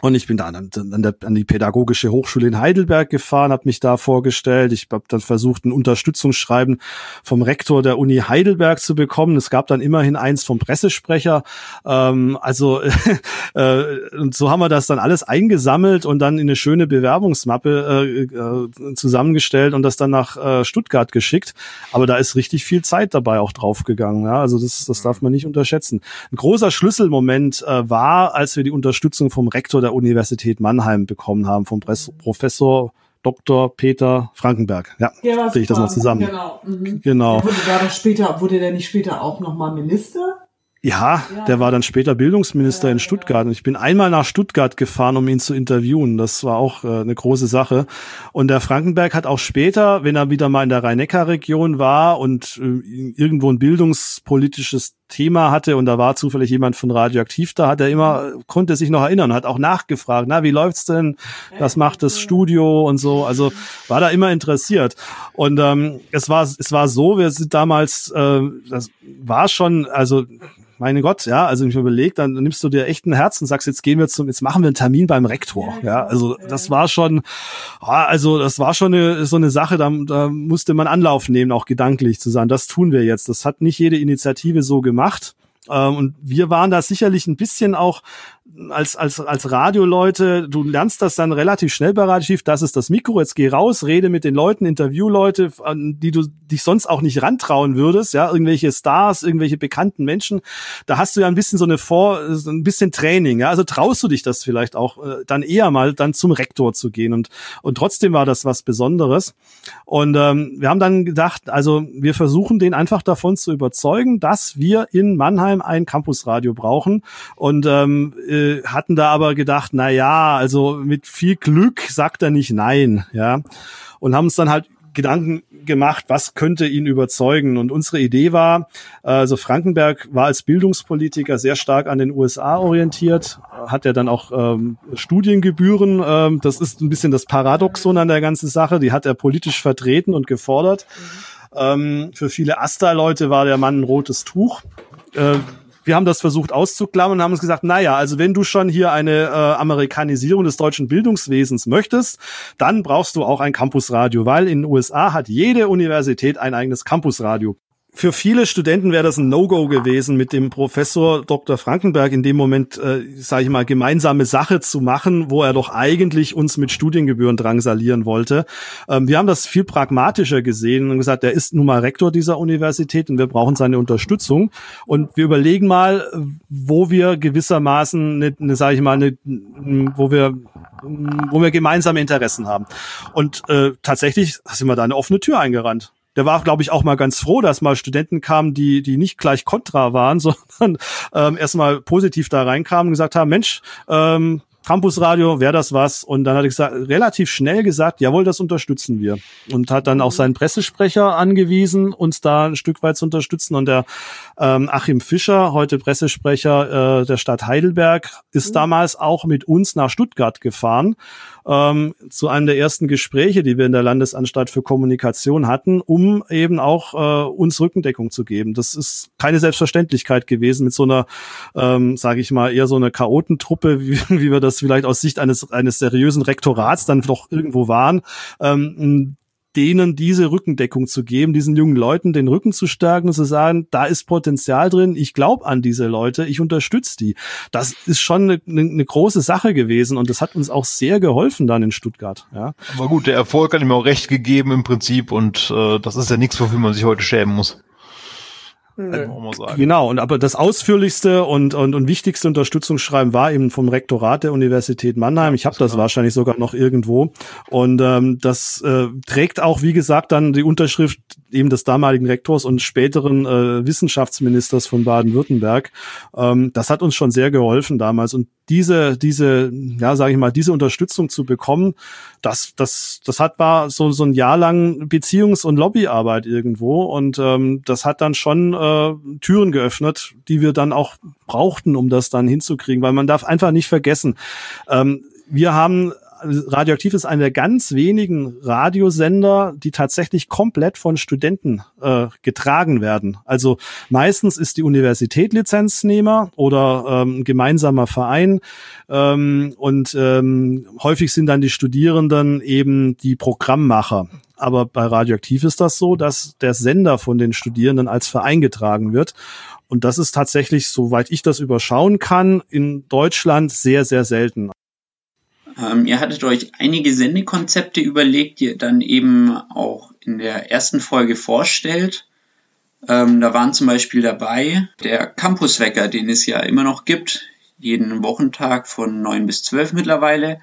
Und ich bin da an, an, der, an die Pädagogische Hochschule in Heidelberg gefahren, habe mich da vorgestellt. Ich habe dann versucht, ein Unterstützungsschreiben vom Rektor der Uni Heidelberg zu bekommen. Es gab dann immerhin eins vom Pressesprecher. Ähm, also äh, und so haben wir das dann alles eingesammelt und dann in eine schöne Bewerbungsmappe äh, äh, zusammengestellt und das dann nach äh, Stuttgart geschickt. Aber da ist richtig viel Zeit dabei auch draufgegangen. Ja? Also das, das darf man nicht unterschätzen. Ein großer Schlüsselmoment äh, war, als wir die Unterstützung vom Rektor der Universität Mannheim bekommen haben, vom Pres Professor Dr. Peter Frankenberg. Ja, ja sehe ich das noch zusammen. Genau. Mhm. genau. Wurde, da später, wurde der nicht später auch nochmal Minister? Ja, der war dann später Bildungsminister in Stuttgart. Und ich bin einmal nach Stuttgart gefahren, um ihn zu interviewen. Das war auch äh, eine große Sache. Und der Frankenberg hat auch später, wenn er wieder mal in der Rhein-Neckar-Region war und äh, irgendwo ein bildungspolitisches Thema hatte und da war zufällig jemand von Radioaktiv da, hat er immer, konnte sich noch erinnern, hat auch nachgefragt, na, wie läuft's denn? Was macht das Studio und so? Also war da immer interessiert. Und ähm, es war, es war so, wir sind damals, äh, das war schon, also meine Gott, ja, also ich überlege, dann nimmst du dir echt ein Herz und sagst, jetzt gehen wir zum, jetzt machen wir einen Termin beim Rektor. Ja, also das war schon, also das war schon eine, so eine Sache, da, da musste man Anlauf nehmen, auch gedanklich zu sagen, das tun wir jetzt. Das hat nicht jede Initiative so gemacht. Ähm, und wir waren da sicherlich ein bisschen auch als, als, als Radioleute, du lernst das dann relativ schnell bei Radio das ist das Mikro, jetzt geh raus, rede mit den Leuten, interview Leute, an die du dich sonst auch nicht rantrauen würdest, ja, irgendwelche Stars, irgendwelche bekannten Menschen, da hast du ja ein bisschen so eine Vor, so ein bisschen Training, ja, also traust du dich das vielleicht auch äh, dann eher mal dann zum Rektor zu gehen. Und, und trotzdem war das was Besonderes. Und ähm, wir haben dann gedacht, also wir versuchen den einfach davon zu überzeugen, dass wir in Mannheim ein Campusradio brauchen. Und ähm, äh, hatten da aber gedacht, na ja, also mit viel Glück sagt er nicht nein, ja. Und haben uns dann halt Gedanken gemacht, was könnte ihn überzeugen. Und unsere Idee war, also Frankenberg war als Bildungspolitiker sehr stark an den USA orientiert, hat er dann auch ähm, Studiengebühren. Ähm, das ist ein bisschen das Paradoxon an der ganzen Sache. Die hat er politisch vertreten und gefordert. Mhm. Ähm, für viele Asta-Leute war der Mann ein rotes Tuch. Äh, wir haben das versucht auszuklammern und haben uns gesagt, naja, also wenn du schon hier eine äh, Amerikanisierung des deutschen Bildungswesens möchtest, dann brauchst du auch ein Campusradio, weil in den USA hat jede Universität ein eigenes Campusradio für viele Studenten wäre das ein No-Go gewesen, mit dem Professor Dr. Frankenberg in dem Moment, äh, sage ich mal, gemeinsame Sache zu machen, wo er doch eigentlich uns mit Studiengebühren drangsalieren wollte. Ähm, wir haben das viel pragmatischer gesehen und gesagt, er ist nun mal Rektor dieser Universität und wir brauchen seine Unterstützung. Und wir überlegen mal, wo wir gewissermaßen, eine, eine sage ich mal, eine, wo wir wo wir gemeinsame Interessen haben. Und äh, tatsächlich sind wir da eine offene Tür eingerannt der war, glaube ich, auch mal ganz froh, dass mal Studenten kamen, die, die nicht gleich kontra waren, sondern ähm, erstmal positiv da reinkamen und gesagt haben, Mensch, ähm, Campusradio, wäre das was? Und dann hat er gesagt, relativ schnell gesagt, jawohl, das unterstützen wir. Und hat dann auch seinen Pressesprecher angewiesen, uns da ein Stück weit zu unterstützen. Und der ähm, Achim Fischer, heute Pressesprecher äh, der Stadt Heidelberg, ist mhm. damals auch mit uns nach Stuttgart gefahren ähm, zu einem der ersten Gespräche, die wir in der Landesanstalt für Kommunikation hatten, um eben auch äh, uns Rückendeckung zu geben. Das ist keine Selbstverständlichkeit gewesen mit so einer, ähm, sage ich mal, eher so eine Chaotentruppe, wie, wie wir das vielleicht aus Sicht eines, eines seriösen Rektorats dann doch irgendwo waren. Ähm, denen diese Rückendeckung zu geben, diesen jungen Leuten den Rücken zu stärken und zu sagen, da ist Potenzial drin, ich glaube an diese Leute, ich unterstütze die. Das ist schon eine, eine, große Sache gewesen und das hat uns auch sehr geholfen dann in Stuttgart. Ja. Aber gut, der Erfolg hat ihm auch recht gegeben im Prinzip und äh, das ist ja nichts, wofür man sich heute schämen muss. Genau, und aber das ausführlichste und, und, und wichtigste Unterstützungsschreiben war eben vom Rektorat der Universität Mannheim. Ich habe das, das wahrscheinlich sogar noch irgendwo. Und ähm, das äh, trägt auch, wie gesagt, dann die Unterschrift eben des damaligen Rektors und späteren äh, Wissenschaftsministers von Baden-Württemberg. Ähm, das hat uns schon sehr geholfen damals. Und diese, diese, ja, sage ich mal, diese Unterstützung zu bekommen, das, das, das hat war so, so ein Jahr lang Beziehungs- und Lobbyarbeit irgendwo. Und ähm, das hat dann schon äh, Türen geöffnet, die wir dann auch brauchten, um das dann hinzukriegen. Weil man darf einfach nicht vergessen, ähm, wir haben Radioaktiv ist einer der ganz wenigen Radiosender, die tatsächlich komplett von Studenten äh, getragen werden. Also meistens ist die Universität Lizenznehmer oder ähm, ein gemeinsamer Verein ähm, und ähm, häufig sind dann die Studierenden eben die Programmmacher. Aber bei Radioaktiv ist das so, dass der Sender von den Studierenden als Verein getragen wird. Und das ist tatsächlich, soweit ich das überschauen kann, in Deutschland sehr, sehr selten. Ähm, ihr hattet euch einige Sendekonzepte überlegt, die ihr dann eben auch in der ersten Folge vorstellt. Ähm, da waren zum Beispiel dabei der Campuswecker, den es ja immer noch gibt, jeden Wochentag von 9 bis 12 mittlerweile.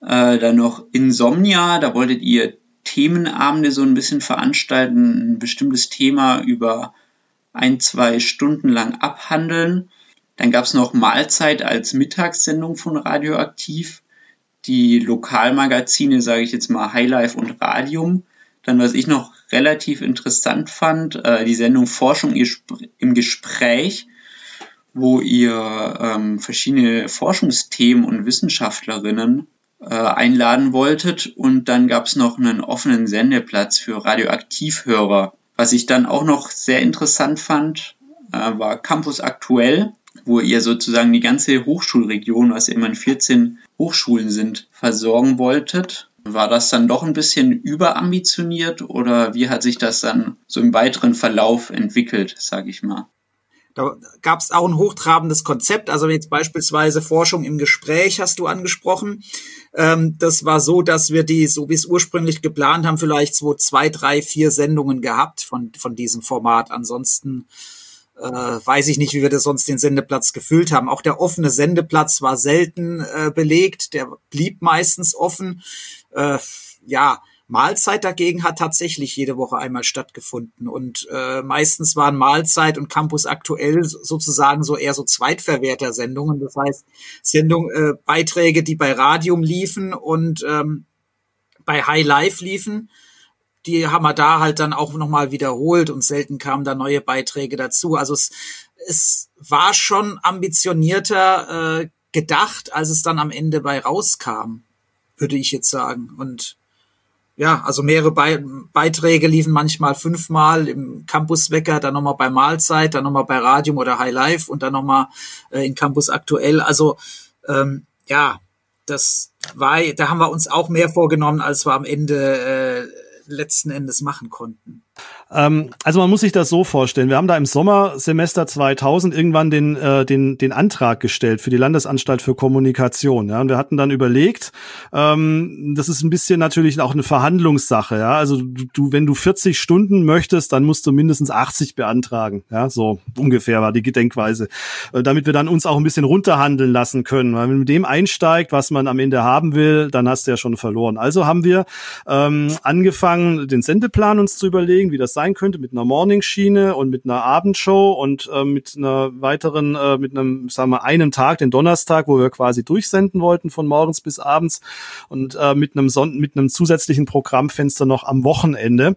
Äh, dann noch Insomnia, da wolltet ihr Themenabende so ein bisschen veranstalten, ein bestimmtes Thema über ein, zwei Stunden lang abhandeln. Dann gab es noch Mahlzeit als Mittagssendung von Radioaktiv die Lokalmagazine, sage ich jetzt mal Highlife und Radium. Dann, was ich noch relativ interessant fand, äh, die Sendung Forschung im Gespräch, wo ihr ähm, verschiedene Forschungsthemen und Wissenschaftlerinnen äh, einladen wolltet. Und dann gab es noch einen offenen Sendeplatz für Radioaktivhörer. Was ich dann auch noch sehr interessant fand, äh, war Campus Aktuell wo ihr sozusagen die ganze Hochschulregion, was immerhin 14 Hochschulen sind, versorgen wolltet. War das dann doch ein bisschen überambitioniert oder wie hat sich das dann so im weiteren Verlauf entwickelt, sage ich mal? Da gab es auch ein hochtrabendes Konzept, also jetzt beispielsweise Forschung im Gespräch hast du angesprochen. Ähm, das war so, dass wir die, so wie es ursprünglich geplant haben, vielleicht so zwei, drei, vier Sendungen gehabt von, von diesem Format. Ansonsten äh, weiß ich nicht, wie wir das sonst den Sendeplatz gefüllt haben. Auch der offene Sendeplatz war selten äh, belegt, der blieb meistens offen. Äh, ja, Mahlzeit dagegen hat tatsächlich jede Woche einmal stattgefunden und äh, meistens waren Mahlzeit und Campus aktuell sozusagen so eher so Zweitverwerter-Sendungen, das heißt Sendung, äh, Beiträge, die bei Radium liefen und ähm, bei High Life liefen die haben wir da halt dann auch nochmal wiederholt und selten kamen da neue Beiträge dazu. Also es, es war schon ambitionierter äh, gedacht, als es dann am Ende bei rauskam, würde ich jetzt sagen. Und ja, also mehrere Be Beiträge liefen manchmal fünfmal im Campuswecker, dann nochmal bei Mahlzeit, dann nochmal bei Radium oder High Life und dann nochmal äh, in Campus aktuell. Also ähm, ja, das war, da haben wir uns auch mehr vorgenommen, als wir am Ende äh, letzten Endes machen konnten. Ähm, also man muss sich das so vorstellen. Wir haben da im Sommersemester 2000 irgendwann den, äh, den, den Antrag gestellt für die Landesanstalt für Kommunikation. Ja? Und wir hatten dann überlegt, ähm, das ist ein bisschen natürlich auch eine Verhandlungssache. Ja? Also du, wenn du 40 Stunden möchtest, dann musst du mindestens 80 beantragen. Ja? So ungefähr war die Gedenkweise. Äh, damit wir dann uns auch ein bisschen runterhandeln lassen können. Weil wenn man mit dem einsteigt, was man am Ende haben will, dann hast du ja schon verloren. Also haben wir ähm, angefangen, den Sendeplan uns zu überlegen wie das sein könnte, mit einer Morningschiene und mit einer Abendshow und äh, mit einer weiteren, äh, mit einem, sagen wir, einen Tag, den Donnerstag, wo wir quasi durchsenden wollten von morgens bis abends und äh, mit einem Son mit einem zusätzlichen Programmfenster noch am Wochenende.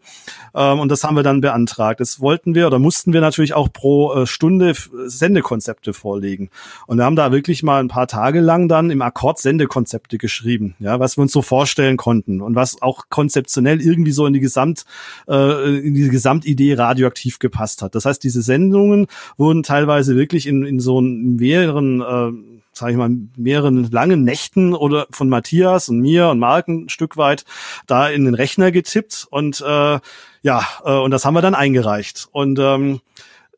Ähm, und das haben wir dann beantragt. Das wollten wir oder mussten wir natürlich auch pro äh, Stunde Sendekonzepte vorlegen. Und wir haben da wirklich mal ein paar Tage lang dann im Akkord Sendekonzepte geschrieben, ja, was wir uns so vorstellen konnten und was auch konzeptionell irgendwie so in die Gesamt, äh, in die Gesamtidee radioaktiv gepasst hat. Das heißt, diese Sendungen wurden teilweise wirklich in, in so mehreren äh, sage ich mal, mehreren langen Nächten oder von Matthias und mir und Mark ein Stück weit da in den Rechner getippt und äh, ja, äh, und das haben wir dann eingereicht. Und ähm,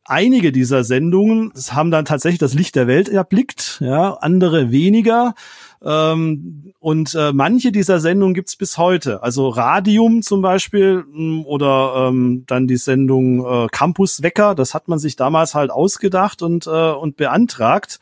einige dieser Sendungen haben dann tatsächlich das Licht der Welt erblickt, ja, andere weniger. Ähm, und äh, manche dieser Sendungen gibt's bis heute. Also Radium zum Beispiel mh, oder ähm, dann die Sendung äh, Campus Wecker, das hat man sich damals halt ausgedacht und, äh, und beantragt.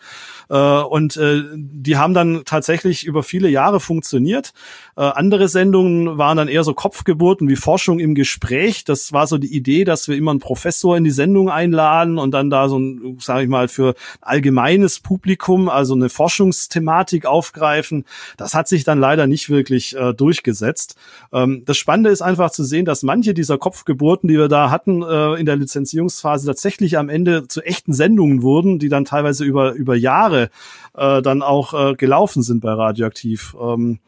Äh, und äh, die haben dann tatsächlich über viele Jahre funktioniert. Äh, andere Sendungen waren dann eher so Kopfgeburten wie Forschung im Gespräch. Das war so die Idee, dass wir immer einen Professor in die Sendung einladen und dann da so ein, sage ich mal, für allgemeines Publikum, also eine Forschungsthematik aufgreifen. Das hat sich dann leider nicht wirklich äh, durchgesetzt. Ähm, das Spannende ist einfach zu sehen, dass manche dieser Kopfgeburten, die wir da hatten äh, in der Lizenzierungsphase, tatsächlich am Ende zu echten Sendungen wurden, die dann teilweise über, über Jahre äh, dann auch äh, gelaufen sind bei Radioaktiv. Ähm,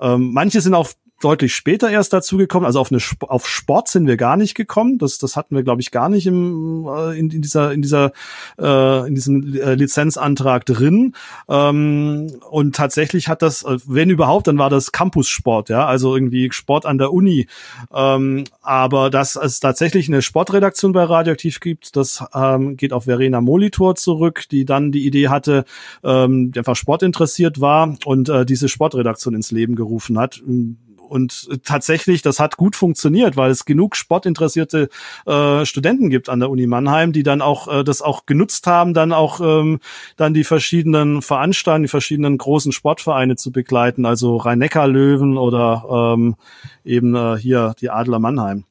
ähm, manche sind auch deutlich später erst dazu gekommen. Also auf eine auf Sport sind wir gar nicht gekommen. Das das hatten wir glaube ich gar nicht im äh, in, in dieser in dieser äh, in diesem äh, Lizenzantrag drin. Ähm, und tatsächlich hat das, äh, wenn überhaupt, dann war das Campus-Sport, ja, also irgendwie Sport an der Uni. Ähm, aber dass es tatsächlich eine Sportredaktion bei Radioaktiv gibt, das ähm, geht auf Verena Molitor zurück, die dann die Idee hatte, ähm, die einfach Sport interessiert war und äh, diese Sportredaktion ins Leben gerufen hat tatsächlich, das hat gut funktioniert, weil es genug sportinteressierte äh, Studenten gibt an der Uni Mannheim, die dann auch äh, das auch genutzt haben, dann auch ähm, dann die verschiedenen Veranstaltungen, die verschiedenen großen Sportvereine zu begleiten, also Rhein-Neckar-Löwen oder ähm, eben äh, hier die Adler Mannheim.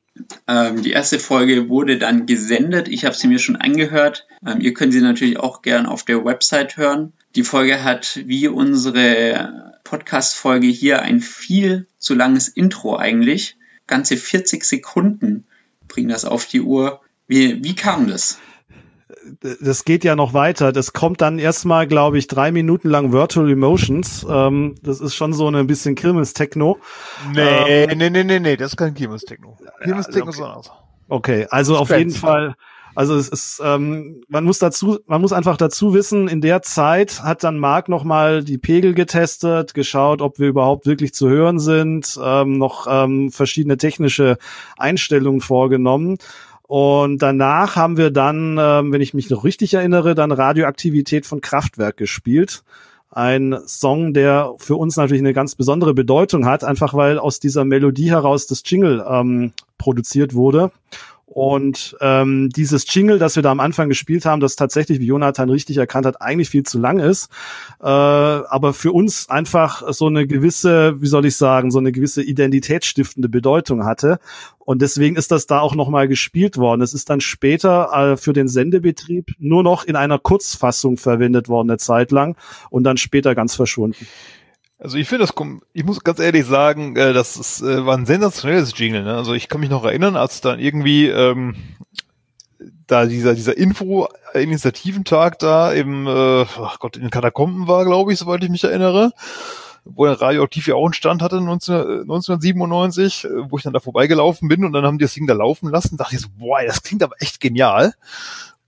Ähm, die erste Folge wurde dann gesendet. Ich habe sie mir schon angehört. Ähm, ihr könnt sie natürlich auch gern auf der Website hören. Die Folge hat wie unsere Podcast-Folge hier ein viel zu langes Intro eigentlich. Ganze 40 Sekunden bringen das auf die Uhr. Wie, wie kam das? das geht ja noch weiter. Das kommt dann erstmal, glaube ich, drei Minuten lang Virtual Emotions. Ähm, das ist schon so ein bisschen Kirmes-Techno. Nee, ähm, nee, nee, nee, nee, das ist kein Kirmes-Techno. Kirmes-Techno okay. ist anders. Okay, also auf jeden Fall also es ist, ähm, man muss dazu, man muss einfach dazu wissen, in der Zeit hat dann Marc nochmal die Pegel getestet, geschaut, ob wir überhaupt wirklich zu hören sind, ähm, noch ähm, verschiedene technische Einstellungen vorgenommen. Und danach haben wir dann, ähm, wenn ich mich noch richtig erinnere, dann Radioaktivität von Kraftwerk gespielt. Ein Song, der für uns natürlich eine ganz besondere Bedeutung hat, einfach weil aus dieser Melodie heraus das Jingle ähm, produziert wurde. Und ähm, dieses Jingle, das wir da am Anfang gespielt haben, das tatsächlich, wie Jonathan richtig erkannt hat, eigentlich viel zu lang ist, äh, aber für uns einfach so eine gewisse, wie soll ich sagen, so eine gewisse identitätsstiftende Bedeutung hatte. Und deswegen ist das da auch nochmal gespielt worden. Es ist dann später äh, für den Sendebetrieb nur noch in einer Kurzfassung verwendet worden, eine Zeit lang, und dann später ganz verschwunden. Also ich finde das, ich muss ganz ehrlich sagen, äh, das ist, äh, war ein sensationelles Jingle. Ne? Also ich kann mich noch erinnern, als dann irgendwie ähm, da dieser dieser Info-Initiativentag da im, äh, ach Gott, in den Katakomben war, glaube ich, soweit ich mich erinnere, wo der Radioaktiv ja auch einen Stand hatte 19, 1997, äh, wo ich dann da vorbeigelaufen bin und dann haben die das Ding da laufen lassen, dachte ich so, boah, das klingt aber echt genial.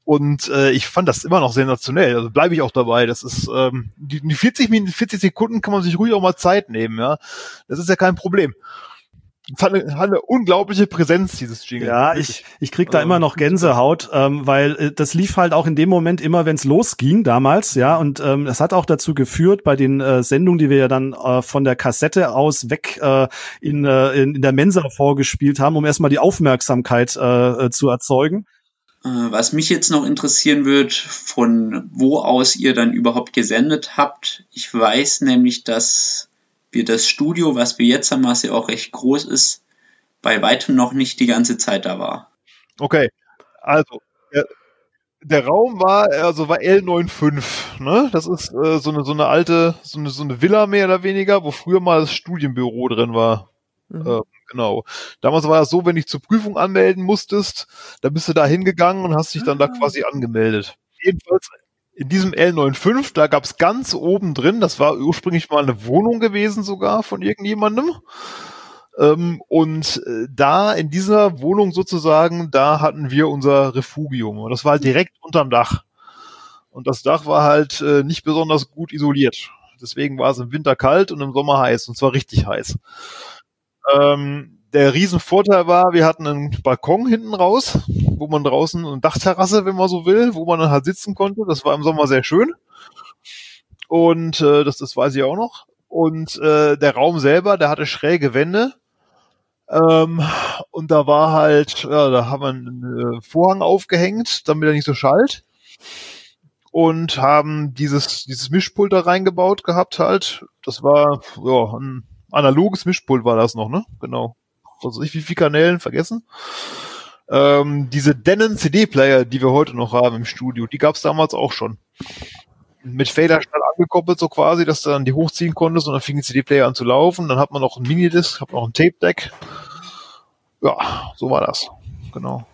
Und äh, ich fand das immer noch sensationell. Also bleibe ich auch dabei. Das ist ähm, die, die 40 Minuten, 40 Sekunden kann man sich ruhig auch mal Zeit nehmen, ja. Das ist ja kein Problem. Es hat eine, hat eine unglaubliche Präsenz, dieses Jingle. Ja, ich, ich krieg da immer noch Gänsehaut, ähm, weil äh, das lief halt auch in dem Moment immer, wenn es losging damals, ja, und ähm, es hat auch dazu geführt, bei den äh, Sendungen, die wir ja dann äh, von der Kassette aus weg äh, in, äh, in, in der Mensa vorgespielt haben, um erstmal die Aufmerksamkeit äh, äh zu erzeugen was mich jetzt noch interessieren wird, von wo aus ihr dann überhaupt gesendet habt. Ich weiß nämlich, dass wir das Studio, was wir jetzt haben, was ja auch recht groß ist, bei weitem noch nicht die ganze Zeit da war. Okay, also der, der Raum war also war L95, ne? Das ist äh, so eine so eine alte so eine so eine Villa mehr oder weniger, wo früher mal das Studienbüro drin war. Mhm. Äh, genau. Damals war das so, wenn dich zur Prüfung anmelden musstest, dann bist du da hingegangen und hast dich dann ah. da quasi angemeldet. Jedenfalls in diesem L95, da gab's ganz oben drin, das war ursprünglich mal eine Wohnung gewesen sogar von irgendjemandem. Ähm, und äh, da in dieser Wohnung sozusagen, da hatten wir unser Refugium. Und das war halt direkt unterm Dach. Und das Dach war halt äh, nicht besonders gut isoliert. Deswegen war es im Winter kalt und im Sommer heiß. Und zwar richtig heiß. Ähm, der Riesenvorteil war, wir hatten einen Balkon hinten raus, wo man draußen eine Dachterrasse, wenn man so will, wo man dann halt sitzen konnte. Das war im Sommer sehr schön. Und äh, das, das weiß ich auch noch. Und äh, der Raum selber, der hatte schräge Wände. Ähm, und da war halt, ja, da haben wir einen äh, Vorhang aufgehängt, damit er nicht so schallt. Und haben dieses, dieses Mischpult da reingebaut gehabt halt. Das war, ja, ein analoges Mischpult war das noch, ne? Genau. Also ich wie viele Kanälen vergessen. Ähm, diese Denon CD-Player, die wir heute noch haben im Studio, die gab es damals auch schon. Mit Fader-Stahl angekoppelt, so quasi, dass du dann die hochziehen konntest und dann fing die CD-Player an zu laufen. Dann hat man noch ein Minidisc, hat noch ein Tape-Deck. Ja, so war das. Genau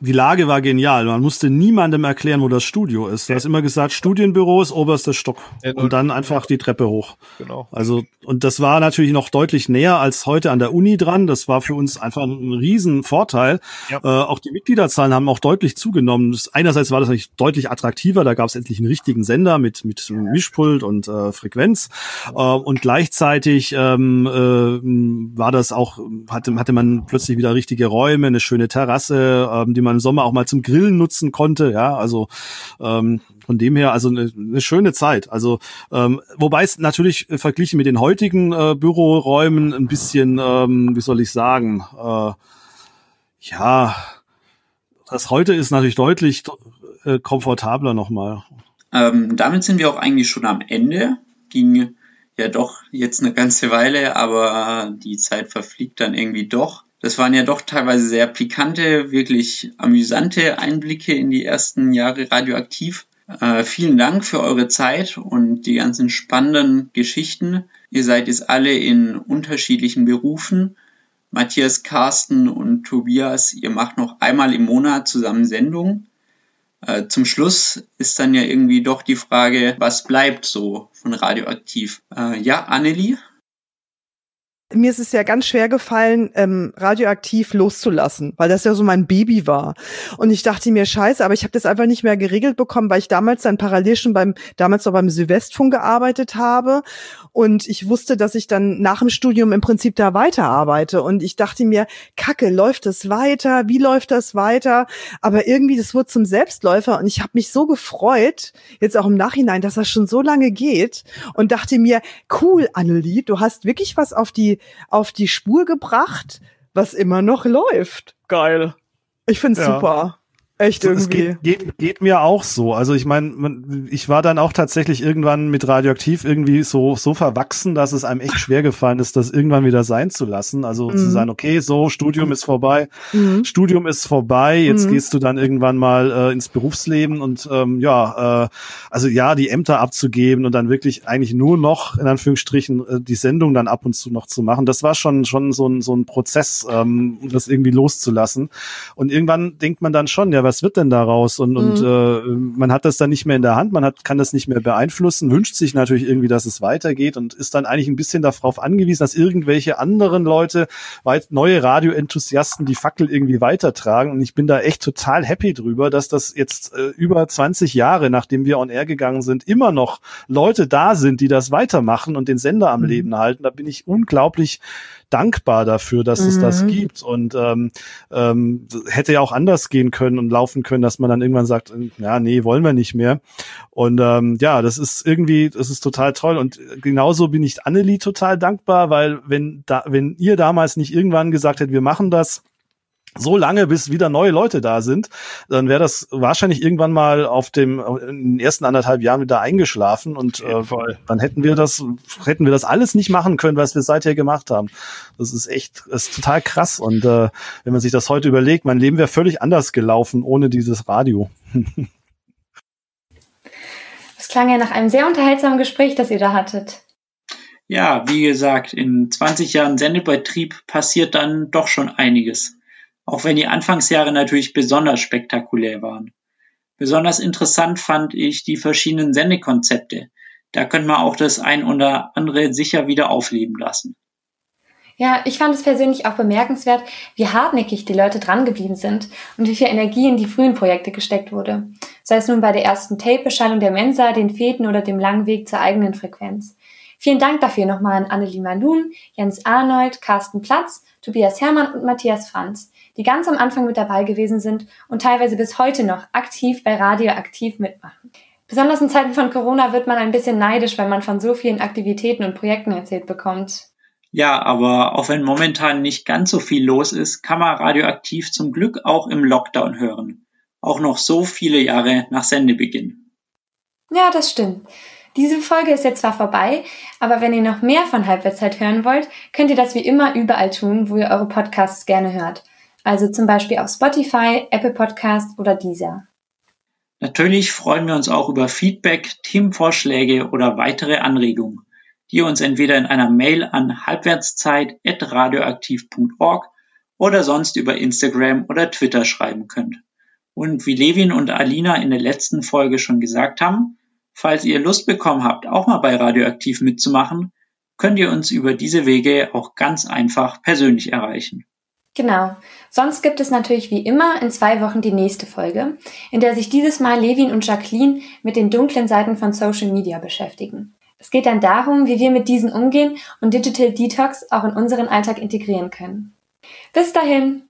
die Lage war genial. Man musste niemandem erklären, wo das Studio ist. Du hast immer gesagt, Studienbüro ist oberster Stock. und dann einfach die Treppe hoch. Genau. Also, und das war natürlich noch deutlich näher als heute an der Uni dran. Das war für uns einfach ein Riesenvorteil. Ja. Äh, auch die Mitgliederzahlen haben auch deutlich zugenommen. Das, einerseits war das natürlich deutlich attraktiver. Da gab es endlich einen richtigen Sender mit, mit Mischpult und äh, Frequenz. Äh, und gleichzeitig ähm, äh, war das auch, hatte, hatte man plötzlich wieder richtige Räume, eine schöne Terrasse, ähm, die man im Sommer auch mal zum Grillen nutzen konnte. Ja, also ähm, von dem her, also eine, eine schöne Zeit. Also ähm, wobei es natürlich äh, verglichen mit den heutigen äh, Büroräumen ein bisschen, ähm, wie soll ich sagen, äh, ja, das heute ist natürlich deutlich äh, komfortabler nochmal. Ähm, damit sind wir auch eigentlich schon am Ende. Ging ja doch jetzt eine ganze Weile, aber die Zeit verfliegt dann irgendwie doch. Das waren ja doch teilweise sehr pikante, wirklich amüsante Einblicke in die ersten Jahre radioaktiv. Äh, vielen Dank für eure Zeit und die ganzen spannenden Geschichten. Ihr seid jetzt alle in unterschiedlichen Berufen. Matthias, Carsten und Tobias, ihr macht noch einmal im Monat zusammen Sendungen. Äh, zum Schluss ist dann ja irgendwie doch die Frage, was bleibt so von radioaktiv? Äh, ja, Annelie? Mir ist es ja ganz schwer gefallen, ähm, radioaktiv loszulassen, weil das ja so mein Baby war. Und ich dachte mir, scheiße, aber ich habe das einfach nicht mehr geregelt bekommen, weil ich damals dann parallel schon beim, damals noch beim Südwestfunk gearbeitet habe. Und ich wusste, dass ich dann nach dem Studium im Prinzip da weiterarbeite. Und ich dachte mir, Kacke, läuft das weiter? Wie läuft das weiter? Aber irgendwie, das wurde zum Selbstläufer. Und ich habe mich so gefreut, jetzt auch im Nachhinein, dass das schon so lange geht. Und dachte mir, cool, Annelie, du hast wirklich was auf die auf die Spur gebracht, was immer noch läuft. Geil. Ich find's ja. super. Echt irgendwie. Es geht, geht, geht mir auch so. Also ich meine, ich war dann auch tatsächlich irgendwann mit Radioaktiv irgendwie so, so verwachsen, dass es einem echt schwer gefallen ist, das irgendwann wieder sein zu lassen. Also mhm. zu sagen, okay, so, Studium ist vorbei, mhm. Studium ist vorbei, jetzt mhm. gehst du dann irgendwann mal äh, ins Berufsleben und ähm, ja, äh, also ja, die Ämter abzugeben und dann wirklich eigentlich nur noch, in Anführungsstrichen, äh, die Sendung dann ab und zu noch zu machen. Das war schon, schon so ein, so ein Prozess, ähm, das irgendwie loszulassen. Und irgendwann denkt man dann schon, ja, was wird denn daraus? Und, mhm. und äh, man hat das dann nicht mehr in der Hand, man hat, kann das nicht mehr beeinflussen, wünscht sich natürlich irgendwie, dass es weitergeht und ist dann eigentlich ein bisschen darauf angewiesen, dass irgendwelche anderen Leute, weit neue Radioenthusiasten die Fackel irgendwie weitertragen. Und ich bin da echt total happy drüber, dass das jetzt äh, über 20 Jahre, nachdem wir on air gegangen sind, immer noch Leute da sind, die das weitermachen und den Sender am mhm. Leben halten. Da bin ich unglaublich dankbar dafür, dass mhm. es das mhm. gibt und ähm, ähm, hätte ja auch anders gehen können und laufen können, dass man dann irgendwann sagt, ja, nee, wollen wir nicht mehr. Und ähm, ja, das ist irgendwie, das ist total toll und genauso bin ich Annelie total dankbar, weil wenn da, wenn ihr damals nicht irgendwann gesagt hättet, wir machen das, so lange, bis wieder neue Leute da sind, dann wäre das wahrscheinlich irgendwann mal auf dem in den ersten anderthalb Jahren wieder eingeschlafen und äh, dann hätten wir das hätten wir das alles nicht machen können, was wir seither gemacht haben. Das ist echt das ist total krass und äh, wenn man sich das heute überlegt, mein Leben wäre völlig anders gelaufen ohne dieses Radio. Das klang ja nach einem sehr unterhaltsamen Gespräch, das ihr da hattet. Ja, wie gesagt, in 20 Jahren Sendebetrieb passiert dann doch schon einiges auch wenn die Anfangsjahre natürlich besonders spektakulär waren. Besonders interessant fand ich die verschiedenen Sendekonzepte. Da könnte man auch das ein oder andere sicher wieder aufleben lassen. Ja, ich fand es persönlich auch bemerkenswert, wie hartnäckig die Leute drangeblieben sind und wie viel Energie in die frühen Projekte gesteckt wurde. Sei es nun bei der ersten Tape-Beschallung der Mensa, den Fäden oder dem langen Weg zur eigenen Frequenz. Vielen Dank dafür nochmal an Annelie Malun, Jens Arnold, Carsten Platz, Tobias Hermann und Matthias Franz die ganz am Anfang mit dabei gewesen sind und teilweise bis heute noch aktiv bei Radio aktiv mitmachen. Besonders in Zeiten von Corona wird man ein bisschen neidisch, weil man von so vielen Aktivitäten und Projekten erzählt bekommt. Ja, aber auch wenn momentan nicht ganz so viel los ist, kann man radioaktiv zum Glück auch im Lockdown hören. Auch noch so viele Jahre nach Sendebeginn. Ja, das stimmt. Diese Folge ist jetzt zwar vorbei, aber wenn ihr noch mehr von Halbwertszeit hören wollt, könnt ihr das wie immer überall tun, wo ihr eure Podcasts gerne hört also zum Beispiel auf Spotify, Apple Podcast oder Deezer. Natürlich freuen wir uns auch über Feedback, Themenvorschläge oder weitere Anregungen, die ihr uns entweder in einer Mail an halbwertszeit.radioaktiv.org oder sonst über Instagram oder Twitter schreiben könnt. Und wie Levin und Alina in der letzten Folge schon gesagt haben, falls ihr Lust bekommen habt, auch mal bei Radioaktiv mitzumachen, könnt ihr uns über diese Wege auch ganz einfach persönlich erreichen. Genau. Sonst gibt es natürlich wie immer in zwei Wochen die nächste Folge, in der sich dieses Mal Levin und Jacqueline mit den dunklen Seiten von Social Media beschäftigen. Es geht dann darum, wie wir mit diesen umgehen und Digital Detox auch in unseren Alltag integrieren können. Bis dahin!